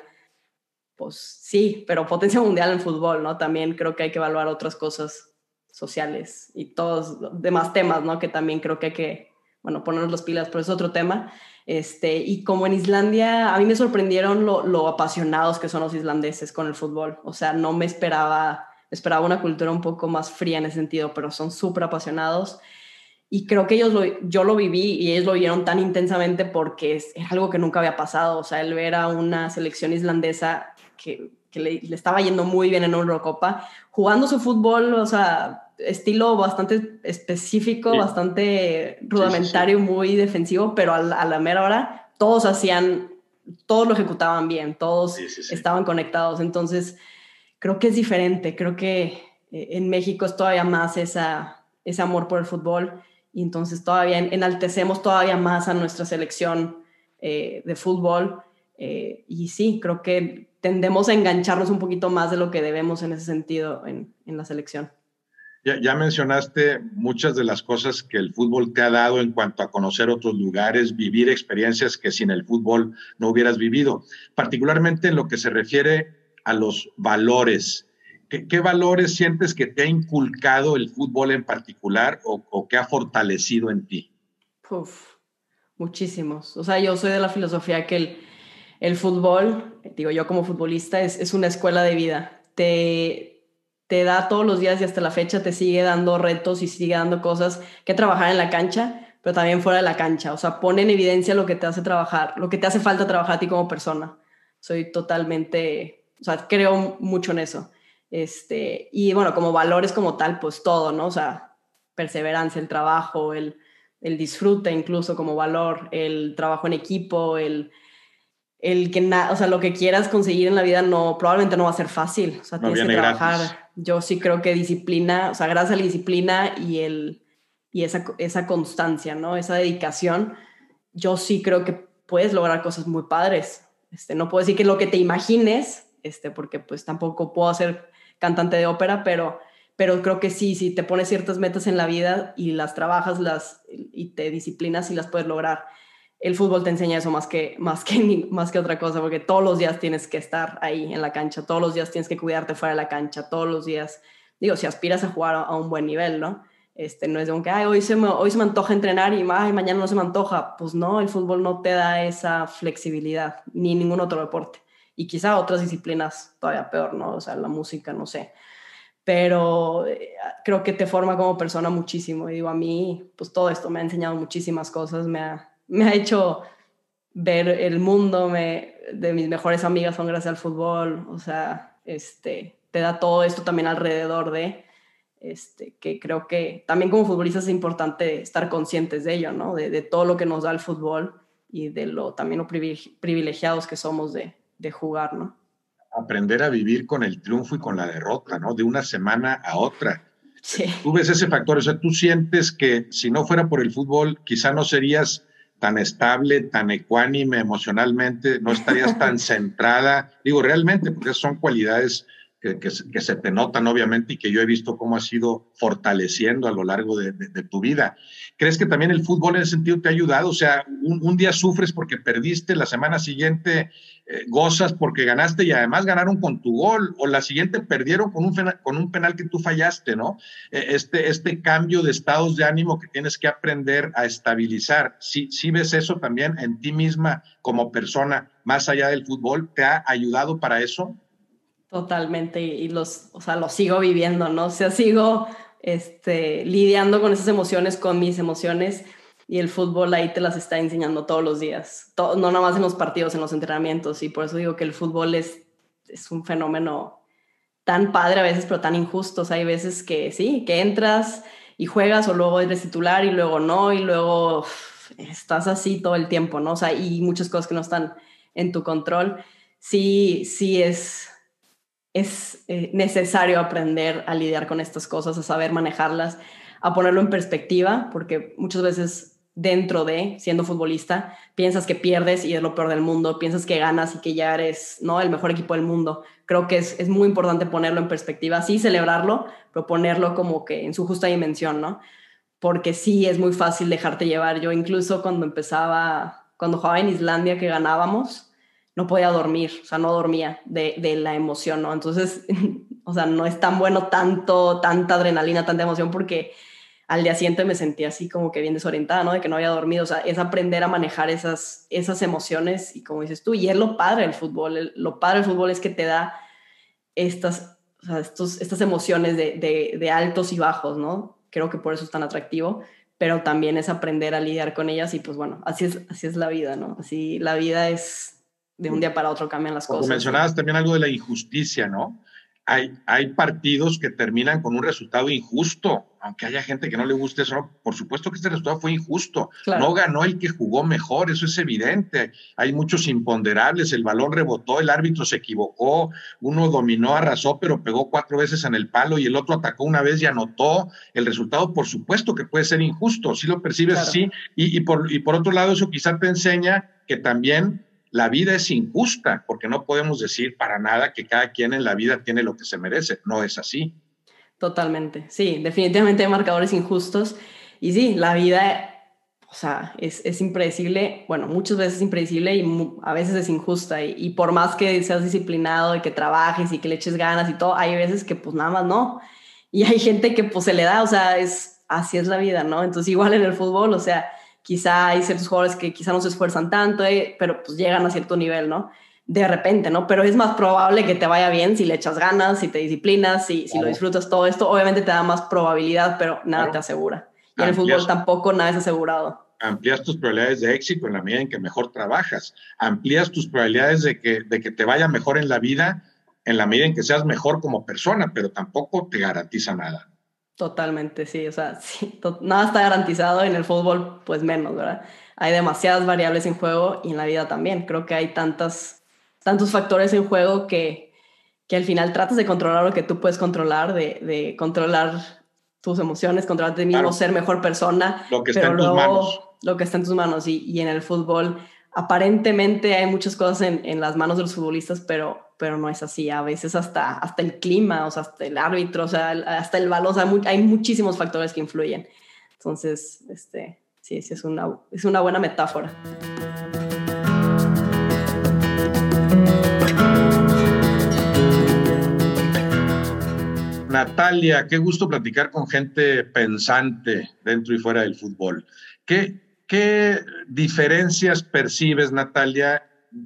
Pues sí, pero potencia mundial en fútbol, ¿no? También creo que hay que evaluar otras cosas sociales y todos demás temas, ¿no? Que también creo que hay que, bueno, ponernos las pilas, pero es otro tema. Este, y como en Islandia, a mí me sorprendieron lo, lo, apasionados que son los islandeses con el fútbol. O sea, no me esperaba, esperaba una cultura un poco más fría en ese sentido, pero son súper apasionados. Y creo que ellos lo, yo lo viví y ellos lo vieron tan intensamente porque es, algo que nunca había pasado. O sea, el ver a una selección islandesa que, que le, le, estaba yendo muy bien en Eurocopa, jugando su fútbol, o sea, estilo bastante específico, bastante rudimentario, muy defensivo, pero a la, mera hora todos hacían, todos lo ejecutaban bien, todos estaban conectados. Entonces, creo que es diferente, creo que eh, en México es todavía más esa, ese amor por el fútbol y entonces todavía enaltecemos todavía más a nuestra selección eh, de fútbol. Eh, y sí, creo que tendemos a engancharnos un poquito más de lo que debemos en ese sentido en, en la selección. Ya, mencionaste muchas de las cosas que el fútbol te ha dado en cuanto a conocer otros lugares, vivir experiencias que sin el fútbol no hubieras vivido, particularmente en lo que se refiere a los valores. ¿Qué, valores sientes que te ha inculcado el fútbol en particular o, que ha fortalecido en ti? muchísimos. O sea, yo soy de la filosofía que el, el fútbol, digo yo como futbolista, es, es, una escuela de vida. Te, te da todos los días y hasta la fecha te sigue dando retos y sigue dando cosas que trabajar en la cancha, pero también fuera de la cancha. O sea, pone en evidencia lo que te hace trabajar, lo que te hace falta trabajar a ti como persona. Soy totalmente, o sea, creo mucho en eso. Este, y bueno, como valores como tal, pues todo, ¿no? O sea, perseverancia, el trabajo, el, el disfrute incluso como valor, el trabajo en equipo, el, el que, o sea, lo que quieras conseguir en la vida no, probablemente no va a ser fácil, o sea, tienes que trabajar. Yo sí creo que disciplina, o sea, gracias a la disciplina y, el, y esa, esa constancia, ¿no? Esa dedicación, yo sí creo que puedes lograr cosas muy padres. Este, no puedo decir que lo que te imagines, este, porque pues tampoco puedo ser cantante de ópera, pero pero creo que sí, si te pones ciertas metas en la vida y las trabajas las, y te disciplinas y las puedes lograr. El fútbol te enseña eso más que, más, que, más que otra cosa, porque todos los días tienes que estar ahí en la cancha, todos los días tienes que cuidarte fuera de la cancha, todos los días, digo, si aspiras a jugar a, un buen nivel, ¿no? Este, no es de que Ay, hoy, se me, hoy se me antoja entrenar y Ay, mañana no se me antoja. Pues no, el fútbol no te da esa flexibilidad, ni ningún otro deporte. Y quizá otras disciplinas todavía peor, ¿no? O sea, la música, no sé pero eh, creo que te forma como persona muchísimo. Y digo, a mí, pues todo esto me ha enseñado muchísimas cosas, me ha, me ha hecho ver el mundo, me, de mis mejores amigas son gracias al fútbol, o sea, este, te da todo esto también alrededor de, este, que creo que también como futbolistas es importante estar conscientes de ello, ¿no? De, de todo lo que nos da el fútbol y de lo también lo privilegiados que somos de, de jugar, ¿no? aprender a vivir con el triunfo y con la derrota, ¿no? De una semana a otra. Sí. Tú ves ese factor, o sea, tú sientes que si no fuera por el fútbol, quizá no serías tan estable, tan ecuánime emocionalmente, no estarías tan [LAUGHS] centrada. Digo, realmente, porque son cualidades que, se te notan obviamente y que yo he visto cómo has ido fortaleciendo a lo largo de, tu vida. ¿Crees que también el fútbol en ese sentido te ha ayudado? O sea, un, día sufres porque perdiste, la semana siguiente eh, gozas porque ganaste y además ganaron con tu gol, o la siguiente perdieron con un, con un penal que tú fallaste, ¿no? Eh, este, este cambio de estados de ánimo que tienes que aprender a estabilizar. Si, si ves eso también en ti misma como persona, más allá del fútbol, ¿te ha ayudado para eso? Totalmente, y los, o sea, lo sigo viviendo, ¿no? O sea, sigo este, lidiando con esas emociones, con mis emociones, y el fútbol ahí te las está enseñando todos los días, no nada más en los partidos, en los entrenamientos, y por eso digo que el fútbol es, es un fenómeno tan padre a veces, pero tan injusto. O sea, hay veces que sí, que entras y juegas, o luego eres titular y luego no, y luego estás así todo el tiempo, ¿no? O sea, y muchas cosas que no están en tu control. Sí, sí es es eh, necesario aprender a lidiar con estas cosas, a saber manejarlas, a ponerlo en perspectiva, porque muchas veces dentro de, siendo futbolista, piensas que pierdes y es lo peor del mundo, piensas que ganas y que ya eres ¿no? el mejor equipo del mundo. Creo que es, es muy importante ponerlo en perspectiva, sí celebrarlo, pero ponerlo como que en su justa dimensión, ¿no? Porque sí es muy fácil dejarte llevar. Yo incluso cuando empezaba, cuando jugaba en Islandia que ganábamos, no podía dormir, o sea, no dormía de, de, la emoción, ¿no? Entonces, [LAUGHS] o sea, no es tan bueno tanto, tanta adrenalina, tanta emoción, porque al día siguiente me sentía así como que bien desorientada, ¿no? De que no había dormido, o sea, es aprender a manejar esas, esas emociones y como dices tú, y es lo padre del fútbol, lo padre del fútbol es que te da estas, o estos, estas emociones de, de, de altos y bajos, ¿no? Creo que por eso es tan atractivo, pero también es aprender a lidiar con ellas y pues bueno, así es, así es la vida, ¿no? Así la vida es de un día para otro cambian las cosas. mencionabas también algo de la injusticia, ¿no? Hay, hay partidos que terminan con un resultado injusto, aunque haya gente que no le guste eso, por supuesto que este resultado fue injusto. No ganó el que jugó mejor, eso es evidente. Hay muchos imponderables, el balón rebotó, el árbitro se equivocó, uno dominó, arrasó, pero pegó cuatro veces en el palo y el otro atacó una vez y anotó. El resultado, por supuesto que puede ser injusto, si lo percibes así. Y, por, y por otro lado, eso quizá te enseña que también la vida es injusta, porque no podemos decir para nada que cada quien en la vida tiene lo que se merece. No es así. Totalmente. Sí, definitivamente hay marcadores injustos. Y sí, la vida, o sea, es, es impredecible. Bueno, muchas veces es impredecible y a veces es injusta. Y, y, por más que seas disciplinado y que trabajes y que le eches ganas y todo, hay veces que pues nada más no. Y hay gente que pues se le da, o sea, es así es la vida, ¿no? Entonces igual en el fútbol, o sea, quizá hay ciertos jugadores que quizá no se esfuerzan tanto, eh, pero pues llegan a cierto nivel, ¿no? De repente, ¿no? Pero es más probable que te vaya bien si le echas ganas, si te disciplinas, si, si lo disfrutas todo esto. Obviamente te da más probabilidad, pero nada te asegura. Y en el fútbol tampoco nada es asegurado amplías tus probabilidades de éxito en la medida en que mejor trabajas, amplías tus probabilidades de que, de que te vaya mejor en la vida en la medida en que seas mejor como persona, pero tampoco te garantiza nada. Totalmente, sí, o sea, [LAUGHS] sí, nada está garantizado en el fútbol, pues menos, ¿verdad? Hay demasiadas variables en juego y en la vida también. Creo que hay tantas, tantos factores en juego que, que al final tratas de controlar lo que tú puedes controlar, de, de controlar tus emociones, controlarte ti mismo, ser mejor persona. Lo que está en tus manos lo que está en tus manos y, y en el fútbol aparentemente hay muchas cosas en, en, las manos de los futbolistas, pero, pero no es así. A veces hasta, hasta el clima, o sea, hasta el árbitro, o sea, hasta el balón, hay muchísimos factores que influyen. Entonces, este, sí, sí, es una, es una buena metáfora. Natalia, qué gusto platicar con gente pensante dentro y fuera del fútbol. ¿Qué, ¿Qué diferencias percibes, Natalia,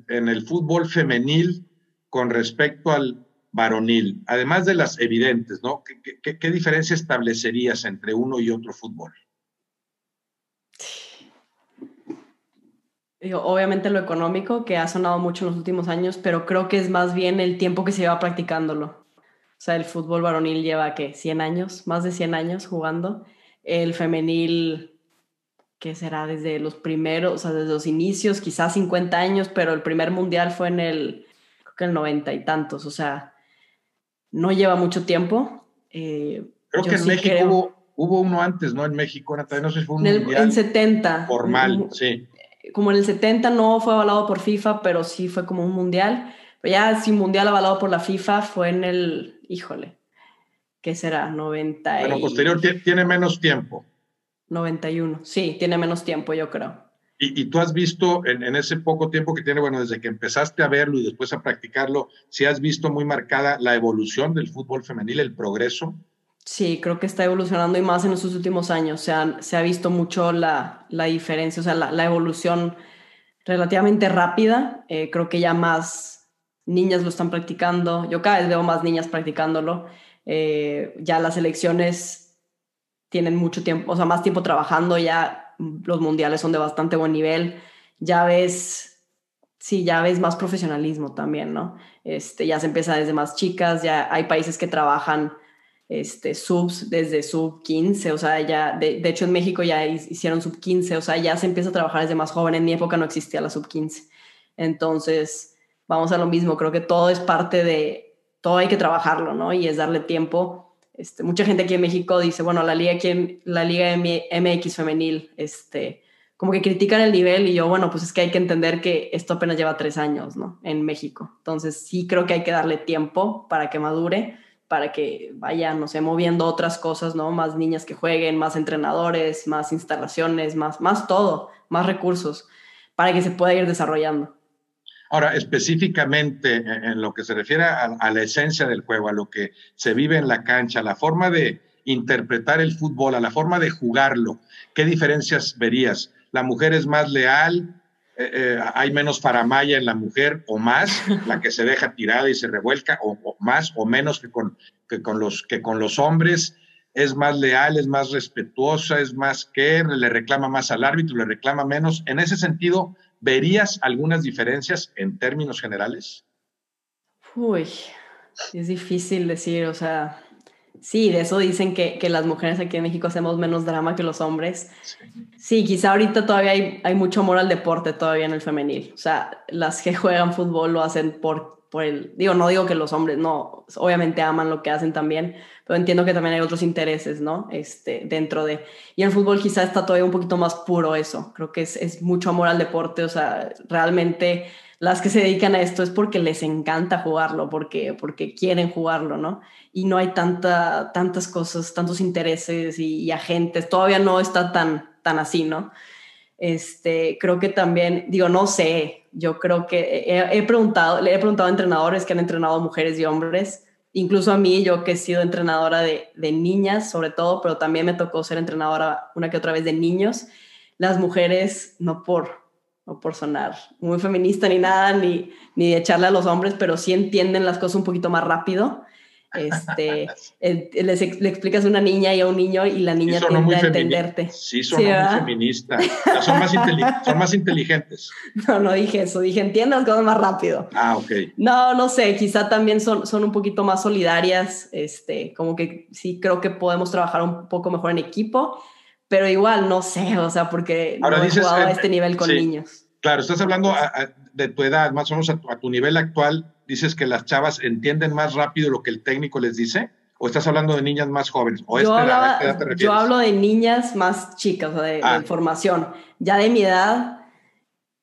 en el fútbol femenil con respecto al varonil? Además de las evidentes, ¿no? ¿Qué, diferencia establecerías entre uno y otro fútbol? obviamente lo económico, que ha sonado mucho en los últimos años, pero creo que es más bien el tiempo que se lleva practicándolo. O sea, el fútbol varonil lleva, ¿qué? 100 años, más de 100 años jugando. El femenil que será desde los primeros, o sea, desde los inicios, quizás 50 años, pero el primer mundial fue en el, que el 90 y tantos, o sea, no lleva mucho tiempo. Eh, creo que en México hubo, uno antes, ¿no? En México, no sé si fue un en. En 70. Formal, sí. Como en el 70 no fue avalado por FIFA, pero sí fue como un mundial. Pero ya sin mundial avalado por la FIFA fue en el, híjole, ¿qué será? 90 Bueno, posterior tiene menos tiempo. 91, sí, tiene menos tiempo, yo creo. Y, tú has visto en, ese poco tiempo que tiene, bueno, desde que empezaste a verlo y después a practicarlo, si has visto muy marcada la evolución del fútbol femenil, el progreso. Sí, creo que está evolucionando y más en estos últimos años. Se, ha visto mucho la, diferencia, o sea, la, la evolución relativamente rápida. Eh, creo que ya más niñas lo están practicando. Yo cada vez veo más niñas practicándolo. Eh, ya las elecciones tienen mucho tiempo, o sea, más tiempo trabajando, ya los mundiales son de bastante buen nivel, ya ves, sí, ya ves más profesionalismo también, ¿no? Este, ya se empieza desde más chicas, ya hay países que trabajan este, subs desde sub 15, o sea, ya, de, de, hecho en México ya hicieron sub 15, o sea, ya se empieza a trabajar desde más joven, en mi época no existía la sub 15. Entonces, vamos a lo mismo, creo que todo es parte de, todo hay que trabajarlo, ¿no? Y es darle tiempo este, mucha gente aquí en México dice, bueno, la liga, aquí, la liga MX femenil, este, como que critican el nivel y yo, bueno, pues es que hay que entender que esto apenas lleva tres años, ¿no? En México. Entonces sí creo que hay que darle tiempo para que madure, para que vaya, no sé, moviendo otras cosas, ¿no? Más niñas que jueguen, más entrenadores, más instalaciones, más, más todo, más recursos, para que se pueda ir desarrollando. Ahora, específicamente en lo que se refiere a, la esencia del juego, a lo que se vive en la cancha, a la forma de interpretar el fútbol, a la forma de jugarlo, ¿qué diferencias verías? ¿La mujer es más leal? Eh, eh, ¿Hay menos faramaya en la mujer o más, la que se deja tirada y se revuelca, o, más o menos que con, que, con los, que con los hombres? ¿Es más leal, es más respetuosa, es más que, le reclama más al árbitro, le reclama menos? En ese sentido, ¿Verías algunas diferencias en términos generales? Uy, es difícil decir, o sea, sí, de eso dicen que, que las mujeres aquí en México hacemos menos drama que los hombres. Sí, quizá ahorita todavía hay, hay, mucho amor al deporte todavía en el femenil. O sea, las que juegan fútbol lo hacen por, por el, digo, no digo que los hombres no, obviamente aman lo que hacen también, pero entiendo que también hay otros intereses, ¿no? Este, dentro de... Y el fútbol quizá está todavía un poquito más puro eso. Creo que es, es mucho amor al deporte, o sea, realmente las que se dedican a esto es porque les encanta jugarlo, porque, porque quieren jugarlo, ¿no? Y no hay tanta, tantas cosas, tantos intereses y, agentes, todavía no está tan, tan así, ¿no? Este, creo que también, digo, no sé, yo creo que he, preguntado, le he preguntado a entrenadores que han entrenado mujeres y hombres, incluso a mí, yo que he sido entrenadora de, de, niñas sobre todo, pero también me tocó ser entrenadora una que otra vez de niños, las mujeres, no por, no por sonar muy feminista ni nada, ni, ni de echarle a los hombres, pero sí entienden las cosas un poquito más rápido este, le explicas a una niña y a un niño y la niña tiende a entenderte. Sí, son muy feministas. Son más, son más inteligentes. [LAUGHS] No, no dije eso. Dije, entiendas las cosas más rápido. Ah, ok. No, no sé. Quizá también son, son un poquito más solidarias. Este, como que sí creo que podemos trabajar un poco mejor en equipo. Pero igual, no sé. O sea, porque Ahora no he jugado a este nivel con niños. Claro, estás hablando de tu edad, más o menos a tu nivel actual dices que las chavas entienden más rápido lo que el técnico les dice? ¿O estás hablando de niñas más jóvenes? ¿O yo, yo hablo de niñas más chicas, de, ah. formación. Ya de mi edad,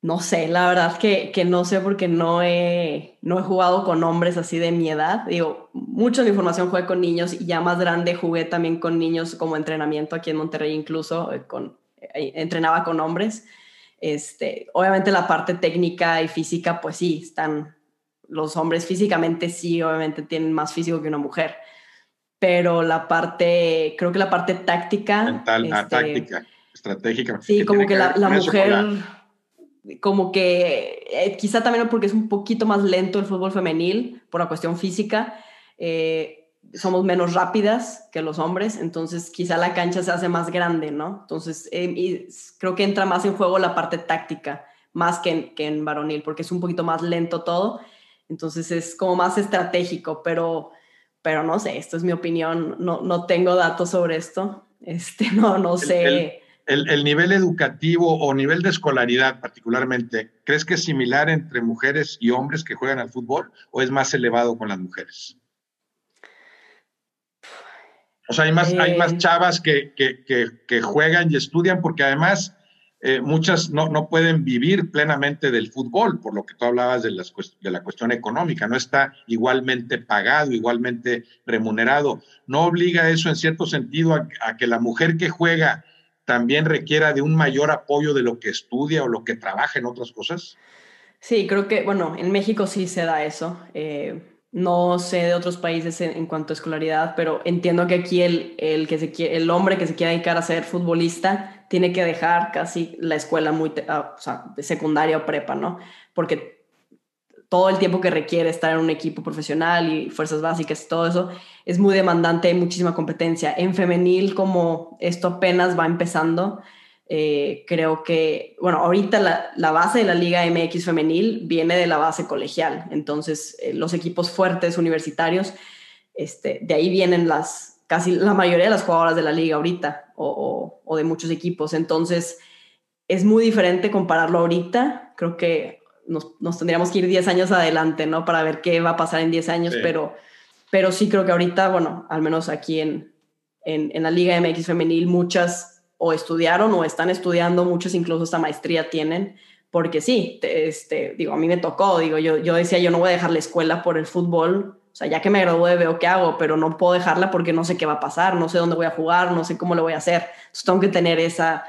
no sé, la verdad que, que, no sé porque no he, no he jugado con hombres así de mi edad. Digo, mucho de mi formación jugué con niños y ya más grande jugué también con niños como entrenamiento aquí en Monterrey incluso, eh, con, eh, entrenaba con hombres. Este, obviamente la parte técnica y física, pues sí, están los hombres físicamente sí, obviamente tienen más físico que una mujer, pero la parte, creo que la parte táctica... Mental, ah, este, táctica, estratégica. Sí, como que, la, mujer, como que eh, quizá también porque es un poquito más lento el fútbol femenil por la cuestión física, eh, somos menos rápidas que los hombres, entonces quizá la cancha se hace más grande, ¿no? Entonces eh, creo que entra más en juego la parte táctica, más que en, que en varonil, porque es un poquito más lento todo entonces es como más estratégico, pero, pero no sé, esto es mi opinión, no, no tengo datos sobre esto, este, [LAUGHS] no, no sé. El, el, nivel educativo o nivel de escolaridad particularmente, ¿crees que es similar entre mujeres y hombres que juegan al fútbol o es más elevado con las mujeres? O sea, hay más, hay más eh. chavas que, que, que juegan y estudian porque además eh, muchas no, no, pueden vivir plenamente del fútbol, por lo que tú hablabas de, las, de la cuestión económica, no está igualmente pagado, igualmente remunerado. ¿No obliga eso en cierto sentido a, que la mujer que juega también requiera de un mayor apoyo de lo que estudia o lo que trabaja en otras cosas? Sí, creo que, bueno, en México sí se da eso. Eh, no sé de otros países en, cuanto a escolaridad, pero entiendo que aquí el, el, que se, el hombre que se quiera dedicar a ser futbolista tiene que dejar casi la escuela muy, ah, o sea, secundaria o prepa, ¿no? Porque todo el tiempo que requiere estar en un equipo profesional y fuerzas básicas todo eso es muy demandante, hay muchísima competencia. En femenil, como esto apenas va empezando, eh, creo que, bueno, ahorita la, la, base de la Liga MX femenil viene de la base colegial, entonces eh, los equipos fuertes universitarios, este, de ahí vienen las, casi la mayoría de las jugadoras de la liga ahorita o, de muchos equipos. Entonces, es muy diferente compararlo ahorita. Creo que nos, tendríamos que ir 10 años adelante, ¿no? Para ver qué va a pasar en 10 años, pero, pero sí creo que ahorita, bueno, al menos aquí en, en, la Liga MX femenil, muchas o estudiaron o están estudiando, muchas incluso esta maestría tienen, porque sí, este, digo, a mí me tocó, digo, yo, yo decía, yo no voy a dejar la escuela por el fútbol, o sea, ya que me gradué veo qué hago, pero no puedo dejarla porque no sé qué va a pasar, no sé dónde voy a jugar, no sé cómo lo voy a hacer. Entonces tengo que tener esa,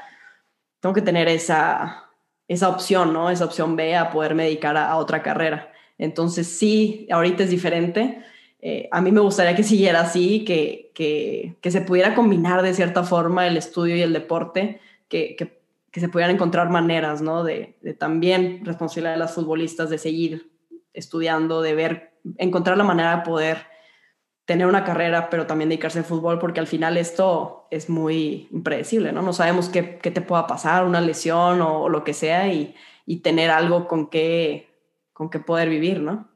tengo que tener esa, esa opción, ¿no? Esa opción B a poderme dedicar a, otra carrera. Entonces sí, ahorita es diferente. Eh, a mí me gustaría que siguiera así, que, que, que, se pudiera combinar de cierta forma el estudio y el deporte, que, que, que se pudieran encontrar maneras, ¿no? De, de también responsabilidad de las futbolistas de seguir estudiando, de ver encontrar la manera de poder tener una carrera, pero también dedicarse al fútbol, porque al final esto es muy impredecible, ¿no? No sabemos qué, qué te pueda pasar, una lesión o, lo que sea, y, y, tener algo con qué, con qué poder vivir, ¿no?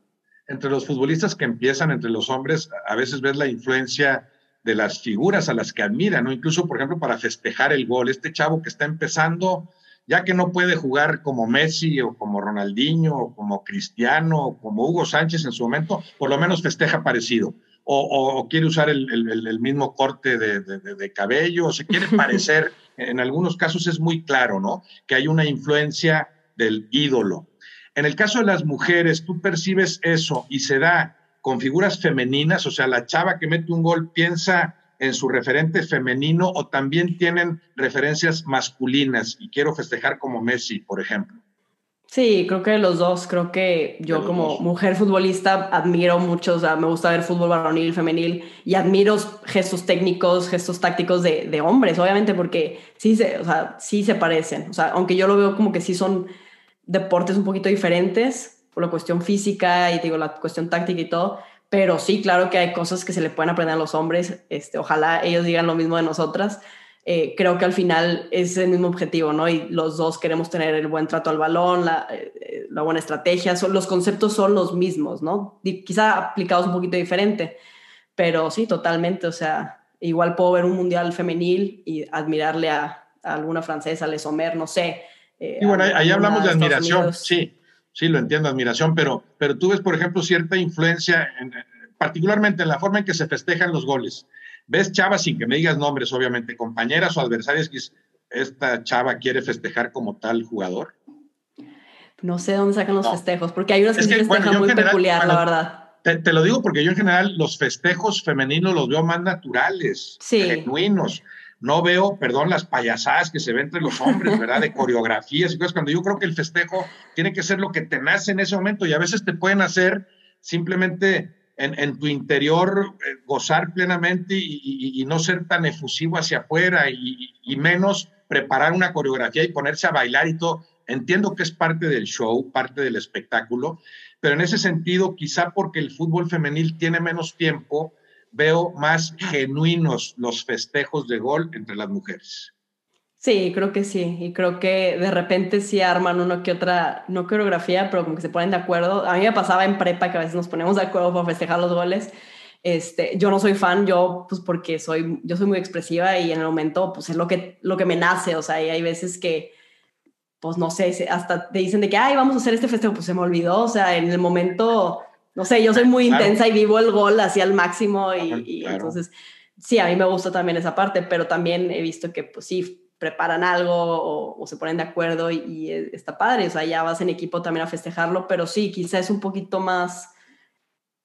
Entre los futbolistas que empiezan, entre los hombres, a veces ves la influencia de las figuras a las que admiran, ¿no? Incluso, por ejemplo, para festejar el gol, este chavo que está empezando, ya que no puede jugar como Messi o como Ronaldinho o como Cristiano o como Hugo Sánchez en su momento, por lo menos festeja parecido. O, quiere usar el, mismo corte de, cabello, o se quiere [LAUGHS] parecer, en algunos casos es muy claro, ¿no? Que hay una influencia del ídolo. En el caso de las mujeres, tú percibes eso y se da con figuras femeninas, o sea, la chava que mete un gol piensa en su referente femenino o también tienen referencias masculinas y quiero festejar como Messi, por ejemplo? Sí, creo que los dos, creo que yo como mujer futbolista admiro mucho, o sea, me gusta ver fútbol varonil, femenil y admiro gestos técnicos, gestos tácticos de, de, hombres, obviamente, porque sí se, o sea, sí se parecen, o sea, aunque yo lo veo como que sí son deportes un poquito diferentes por la cuestión física y digo la cuestión táctica y todo, pero sí, claro que hay cosas que se le pueden aprender a los hombres, este, ojalá ellos digan lo mismo de nosotras, eh, creo que al final es el mismo objetivo, ¿no? Y los dos queremos tener el buen trato al balón, la, eh, la buena estrategia, son, los conceptos son los mismos, ¿no? quizá aplicados un poquito diferente, pero sí, totalmente, o sea, igual puedo ver un mundial femenil y admirarle a, alguna francesa, a Le Sommer, no sé. Eh, y bueno, ahí hablamos de admiración, sí, sí, lo entiendo, admiración, pero, pero tú ves, por ejemplo, cierta influencia, particularmente en la forma en que se festejan los goles ves chavas sin que me digas nombres, obviamente, compañeras o adversarias que esta chava quiere festejar como tal jugador? No sé dónde sacan los festejos, porque hay unas que, se festejan muy peculiar, la verdad. Te, lo digo porque yo en general los festejos femeninos los veo más naturales, genuinos. No veo, perdón, las payasadas que se ven entre los hombres, ¿verdad? De [LAUGHS] coreografías y cosas. Cuando yo creo que el festejo tiene que ser lo que te nace en ese momento y a veces te pueden hacer simplemente en, tu interior eh, gozar plenamente y, no ser tan efusivo hacia afuera y, menos preparar una coreografía y ponerse a bailar y todo. Entiendo que es parte del show, parte del espectáculo, pero en ese sentido, quizá porque el fútbol femenil tiene menos tiempo, veo más genuinos los festejos de gol entre las mujeres. Sí, creo que sí. Y creo que de repente sí arman uno que otra, no coreografía, pero como que se ponen de acuerdo. A mí me pasaba en prepa que a veces nos ponemos de acuerdo para festejar los goles. Este, yo no soy fan, yo pues porque soy, yo soy muy expresiva y en el momento pues es lo que, lo que me nace. O sea, y hay veces que, pues no sé, hasta te dicen de que, ay, vamos a hacer este festejo, pues se me olvidó. O sea, en el momento, no sé, yo soy muy intensa y vivo el gol así al máximo y, y entonces, sí, a mí me gusta también esa parte, pero también he visto que pues sí preparan algo o, se ponen de acuerdo y, está padre, o sea, ya vas en equipo también a festejarlo, pero sí, quizás es un poquito más,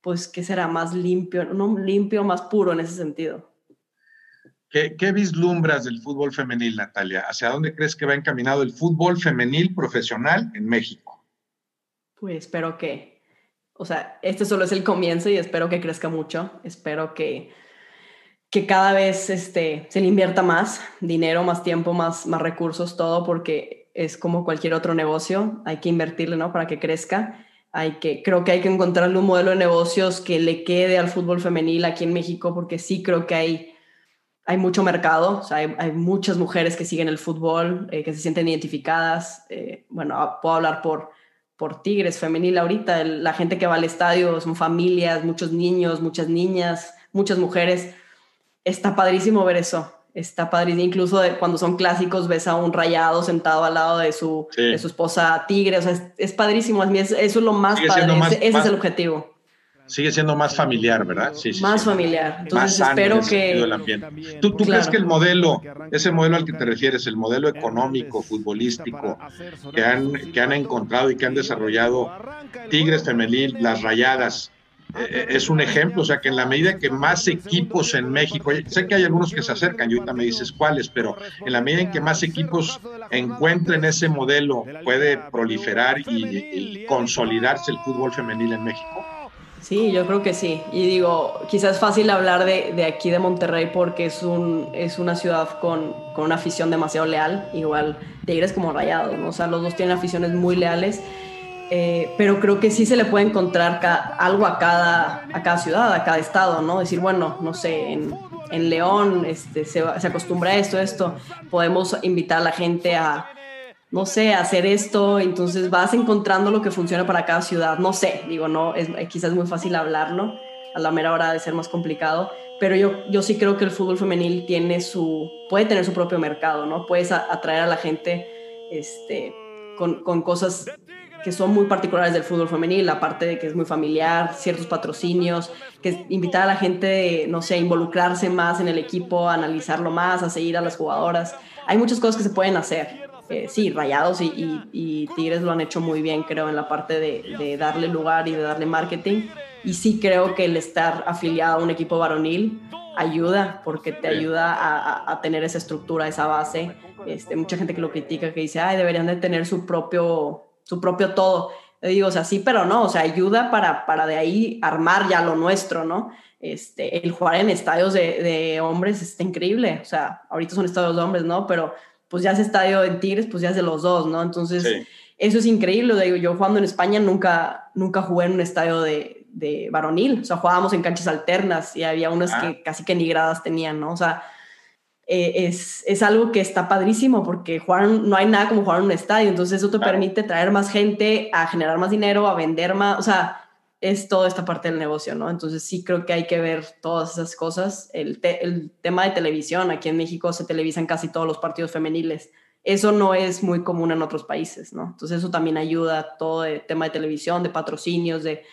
pues, ¿qué será? Más limpio, no limpio, más puro en ese sentido. ¿Qué, ¿Qué, vislumbras del fútbol femenil, Natalia? ¿Hacia dónde crees que va encaminado el fútbol femenil profesional en México? Pues espero que, o sea, este solo es el comienzo y espero que crezca mucho. Espero que que cada vez este, se le invierta más dinero, más tiempo, más, más recursos, todo, porque es como cualquier otro negocio, hay que invertirle, ¿no? Para que crezca. Hay que, creo que hay que encontrarle un modelo de negocios que le quede al fútbol femenil aquí en México, porque sí creo que hay, hay mucho mercado, o sea, hay, muchas mujeres que siguen el fútbol, eh, que se sienten identificadas. Eh, bueno, puedo hablar por, por Tigres femenil ahorita, la gente que va al estadio son familias, muchos niños, muchas niñas, muchas mujeres está padrísimo ver eso. Está padrísimo. Incluso cuando son clásicos, ves a un rayado sentado al lado de su, de su esposa tigre. O sea, es, padrísimo. Eso, es lo más padre. ese, es el objetivo. Sigue siendo más familiar, ¿verdad? Sí, más familiar. Entonces espero que. ¿Tú, tú crees que el modelo, ese modelo al que te refieres, el modelo económico, futbolístico, que han, que han encontrado y que han desarrollado Tigres Femenil, las rayadas, eh, es un ejemplo, o sea que en la medida que más equipos en México, sé que hay algunos que se acercan y ahorita me dices cuáles, pero en la medida en que más equipos encuentren ese modelo, puede proliferar y, consolidarse el fútbol femenil en México. Sí, yo creo que sí. Y digo, quizás es fácil hablar de, de, aquí de Monterrey porque es, un, es una ciudad con, con, una afición demasiado leal, igual Tigres como Rayados, ¿no? o sea, los dos tienen aficiones muy leales eh, pero creo que sí se le puede encontrar algo a cada, a cada ciudad, a cada estado, ¿no? Decir, bueno, no sé, en, León este, se, se, acostumbra a esto, esto, podemos invitar a la gente a, no sé, hacer esto, entonces vas encontrando lo que funciona para cada ciudad, no sé, digo, no, es quizás muy fácil hablarlo, a la mera hora de ser más complicado, pero yo, yo sí creo que el fútbol femenil tiene su, puede tener su propio mercado, ¿no? Puedes atraer a la gente este, con, con cosas que son muy particulares del fútbol femenil, aparte de que es muy familiar, ciertos patrocinios, que invitar a la gente, no sé, a involucrarse más en el equipo, a analizarlo más, a seguir a las jugadoras. Hay muchas cosas que se pueden hacer. Eh, sí, Rayados y, Tigres lo han hecho muy bien, creo, en la parte de, darle lugar y de darle marketing. Y sí creo que el estar afiliado a un equipo varonil ayuda, porque te ayuda a, a tener esa estructura, esa base. Este, mucha gente que lo critica, que dice, ay, deberían de tener su propio su propio todo. digo, o sea, sí, pero no, o sea, ayuda para, para de ahí armar ya lo nuestro, ¿no? Este, el jugar en estadios de, de hombres está increíble, o sea, ahorita son estadios de hombres, ¿no? Pero pues ya ese estadio en Tigres, pues ya es de los dos, ¿no? Entonces, eso es increíble, digo, yo jugando en España nunca, nunca jugué en un estadio de, de varonil, o sea, jugábamos en canchas alternas y había unas que ah. casi que ni gradas tenían, ¿no? O sea, eh, es, es, algo que está padrísimo porque jugar, no hay nada como jugar en un estadio, entonces eso te permite traer más gente, a generar más dinero, a vender más, o sea, es toda esta parte del negocio, ¿no? Entonces sí creo que hay que ver todas esas cosas. El, el tema de televisión, aquí en México se televisan casi todos los partidos femeniles. Eso no es muy común en otros países, ¿no? Entonces eso también ayuda todo el tema de televisión, de patrocinios, de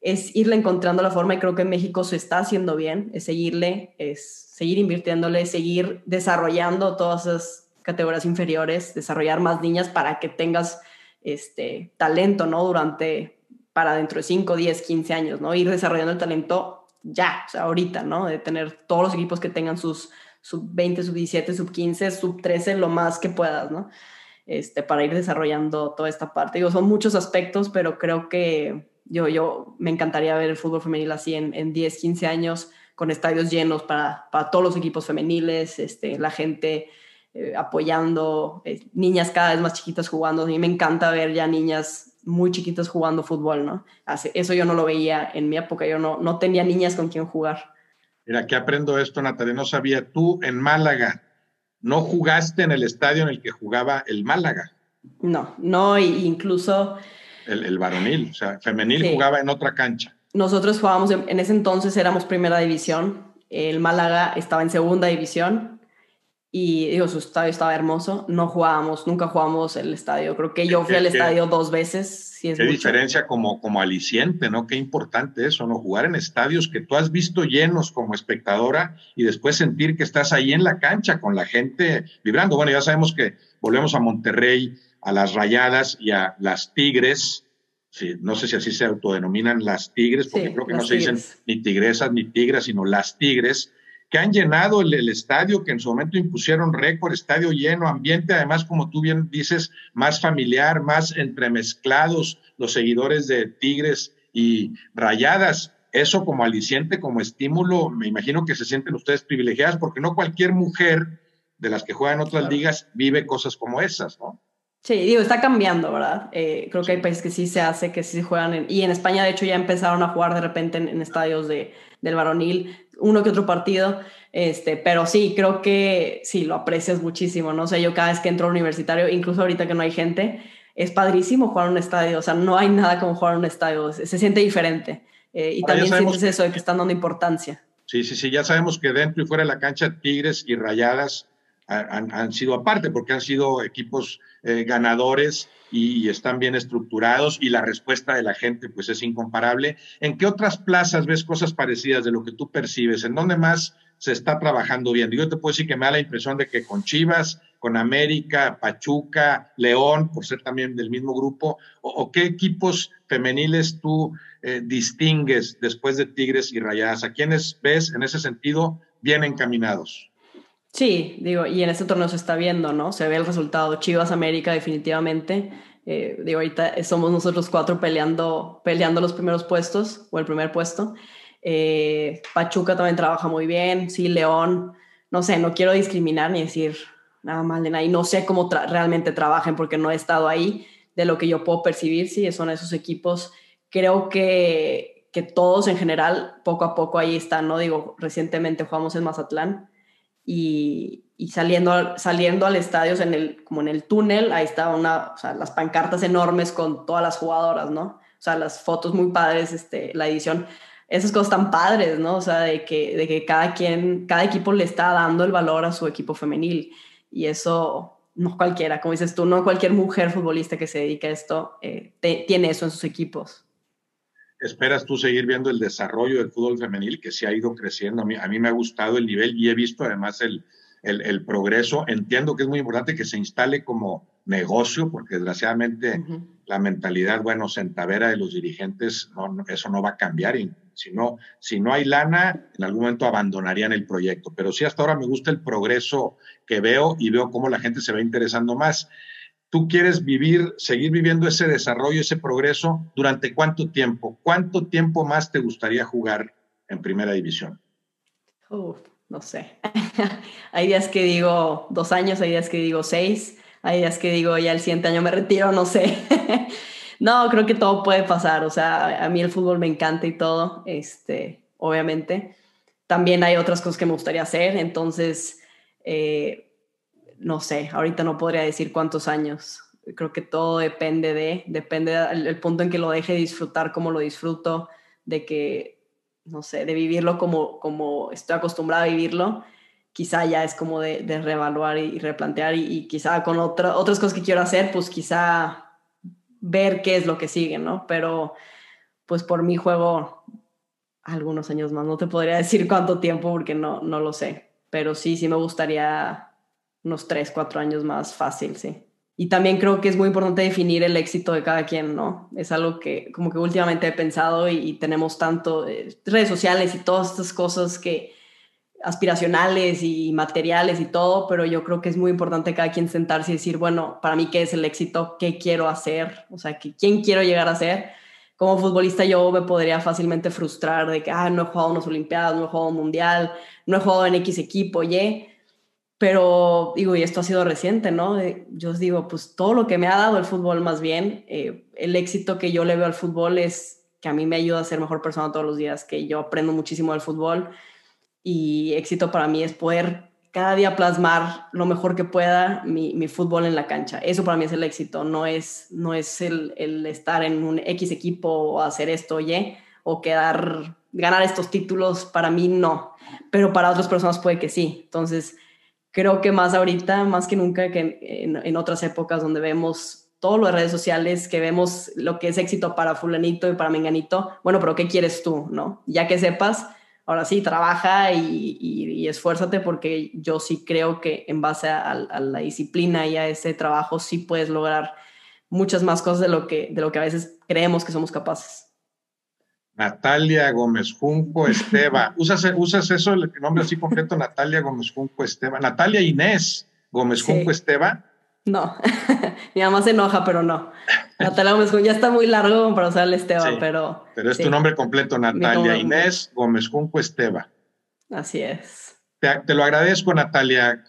es irle encontrando la forma y creo que en México se está haciendo bien, es seguirle, es seguir invirtiéndole, seguir desarrollando todas esas categorías inferiores, desarrollar más niñas para que tengas este talento, ¿no? Durante, para dentro de 5, 10, 15 años, ¿no? Ir desarrollando el talento ya, o sea, ahorita, ¿no? De tener todos los equipos que tengan sus sub 20, sub 17, sub 15, sub 13, lo más que puedas, ¿no? Este, para ir desarrollando toda esta parte. Digo, son muchos aspectos, pero creo que yo, yo me encantaría ver el fútbol femenil así en, en 10, 15 años, con estadios llenos para, para todos los equipos femeniles, este, la gente eh, apoyando, eh, niñas cada vez más chiquitas jugando. A mí me encanta ver ya niñas muy chiquitas jugando fútbol, ¿no? eso yo no lo veía en mi época, yo no, no tenía niñas con quien jugar. Mira, que aprendo esto, Natalia, no sabía. Tú en Málaga, ¿no jugaste en el estadio en el que jugaba el Málaga? No, no, incluso el, varonil, o sea, femenil jugaba en otra cancha. Nosotros jugábamos, en, ese entonces éramos primera división, el Málaga estaba en segunda división y digo, su estadio estaba hermoso, no jugábamos, nunca jugábamos el estadio, creo que yo fui al estadio dos veces. qué diferencia como, como aliciente, ¿no? Qué importante eso, ¿no? Jugar en estadios que tú has visto llenos como espectadora y después sentir que estás ahí en la cancha con la gente vibrando. Bueno, ya sabemos que volvemos a Monterrey, a las rayadas y a las tigres. no sé si así se autodenominan las tigres, porque creo que no se dicen ni tigresas ni tigras, sino las tigres, que han llenado el, estadio, que en su momento impusieron récord, estadio lleno, ambiente, además, como tú bien dices, más familiar, más entremezclados los seguidores de tigres y rayadas. Eso como aliciente, como estímulo, me imagino que se sienten ustedes privilegiadas, porque no cualquier mujer de las que juegan otras ligas vive cosas como esas, ¿no? Sí, digo, está cambiando, ¿verdad? Eh, creo que hay países que sí se hace, que sí se juegan. y en España, de hecho, ya empezaron a jugar de repente en, estadios de, del varonil, uno que otro partido. Este, pero sí, creo que sí, lo aprecias muchísimo, ¿no? O sea, yo cada vez que entro al universitario, incluso ahorita que no hay gente, es padrísimo jugar en un estadio. O sea, no hay nada como jugar en un estadio. Se, siente diferente. Eh, y también sientes eso de que están dando importancia. Sí, sí, sí. Ya sabemos que dentro y fuera de la cancha, Tigres y Rayadas han, sido aparte, porque han sido equipos eh, ganadores y, están bien estructurados y la respuesta de la gente pues es incomparable. ¿En qué otras plazas ves cosas parecidas de lo que tú percibes? ¿En dónde más se está trabajando bien? Yo te puedo decir que me da la impresión de que con Chivas, con América, Pachuca, León, por ser también del mismo grupo, o, qué equipos femeniles tú eh, distingues después de Tigres y Rayadas? ¿A quiénes ves en ese sentido bien encaminados? Sí, digo, y en este torneo se está viendo, ¿no? Se ve el resultado. Chivas América definitivamente. Eh, digo, ahorita somos nosotros cuatro peleando, peleando los primeros puestos o el primer puesto. Eh, Pachuca también trabaja muy bien. Sí, León. No sé, no quiero discriminar ni decir nada mal de nadie. No sé cómo realmente trabajen porque no he estado ahí. De lo que yo puedo percibir, sí, son esos equipos. Creo que, que todos en general, poco a poco ahí están, ¿no? Digo, recientemente jugamos en Mazatlán y, saliendo, saliendo al estadio, en el, como en el túnel, ahí estaban una, las pancartas enormes con todas las jugadoras, ¿no? O sea, las fotos muy padres, este, la edición, esas cosas tan padres, ¿no? O sea, de que, de que cada quien, cada equipo le está dando el valor a su equipo femenil y eso no cualquiera, como dices tú, no cualquier mujer futbolista que se dedica a esto eh, tiene eso en sus equipos. ¿Esperas tú seguir viendo el desarrollo del fútbol femenil que se ha ido creciendo? A mí, a mí me ha gustado el nivel y he visto además el, el, progreso. Entiendo que es muy importante que se instale como negocio, porque desgraciadamente la mentalidad, bueno, centavera de los dirigentes, no, eso no va a cambiar. Y si, no, si no hay lana, en algún momento abandonarían el proyecto. Pero sí, hasta ahora me gusta el progreso que veo y veo cómo la gente se va interesando más tú quieres vivir, seguir viviendo ese desarrollo, ese progreso, ¿durante cuánto tiempo? ¿Cuánto tiempo más te gustaría jugar en primera división? no sé. [LAUGHS] hay días que digo dos años, hay días que digo seis, hay días que digo ya el siguiente año me retiro, no sé. [LAUGHS] no, creo que todo puede pasar. O sea, a mí el fútbol me encanta y todo, este, obviamente. También hay otras cosas que me gustaría hacer, entonces, eh, no sé, ahorita no podría decir cuántos años. Creo que todo depende de, depende del punto en que lo deje disfrutar, como lo disfruto, de que no sé, de vivirlo como, como estoy acostumbrada a vivirlo, quizá ya es como de, de reevaluar y, replantear y, quizá con otra, otras cosas que quiero hacer, pues quizá ver qué es lo que sigue, ¿no? Pero pues por mi juego algunos años más, no te podría [LAUGHS] decir cuánto tiempo porque no, no lo sé, pero sí, sí me gustaría unos tres, cuatro años más fácil, sí. Y también creo que es muy importante definir el éxito de cada quien, ¿no? Es algo que como que últimamente he pensado y, tenemos tanto eh, redes sociales y todas estas cosas que aspiracionales y materiales y todo, pero yo creo que es muy importante cada quien sentarse y decir, bueno, para mí qué es el éxito, qué quiero hacer, o sea, quién quiero llegar a ser. Como futbolista yo me podría fácilmente frustrar de que, ah, no he jugado unas Olimpiadas, no he jugado un Mundial, no he jugado en X equipo, Y pero digo, y esto ha sido reciente, ¿no? Yo os digo, pues todo lo que me ha dado el fútbol más bien, eh, el éxito que yo le veo al fútbol es que a mí me ayuda a ser mejor persona todos los días, que yo aprendo muchísimo del fútbol y éxito para mí es poder cada día plasmar lo mejor que pueda mi, mi fútbol en la cancha. Eso para mí es el éxito, no es, no es el, el estar en un X equipo o hacer esto, Y, o quedar, ganar estos títulos, para mí no, pero para otras personas puede que sí. Entonces, creo que más ahorita, más que nunca que en, otras épocas donde vemos todo lo de redes sociales, que vemos lo que es éxito para fulanito y para menganito, bueno, pero ¿qué quieres tú, no? Ya que sepas, ahora sí, trabaja y, esfuérzate porque yo sí creo que en base a, a, la disciplina y a ese trabajo sí puedes lograr muchas más cosas de lo que, de lo que a veces creemos que somos capaces. Natalia Gómez Junco [LAUGHS] Esteba. ¿Usas, ¿Usas eso, el nombre así completo, Natalia Gómez Junco Esteba? Natalia Inés Gómez Junco Esteba. No, [LAUGHS] mi mamá se enoja, pero no. Natalia Gómez Junco, ya está muy largo para usar el Esteba, pero... Pero es tu nombre completo, Natalia Inés Gómez Junco Esteba. Así es. Te, te, lo agradezco, Natalia.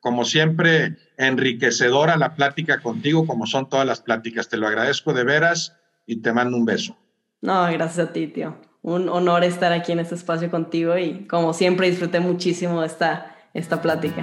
Como siempre, enriquecedora la plática contigo, como son todas las pláticas. Te lo agradezco de veras y te mando un beso. No, gracias a ti, tío. Un honor estar aquí en este espacio contigo y como siempre disfruté muchísimo esta, esta plática.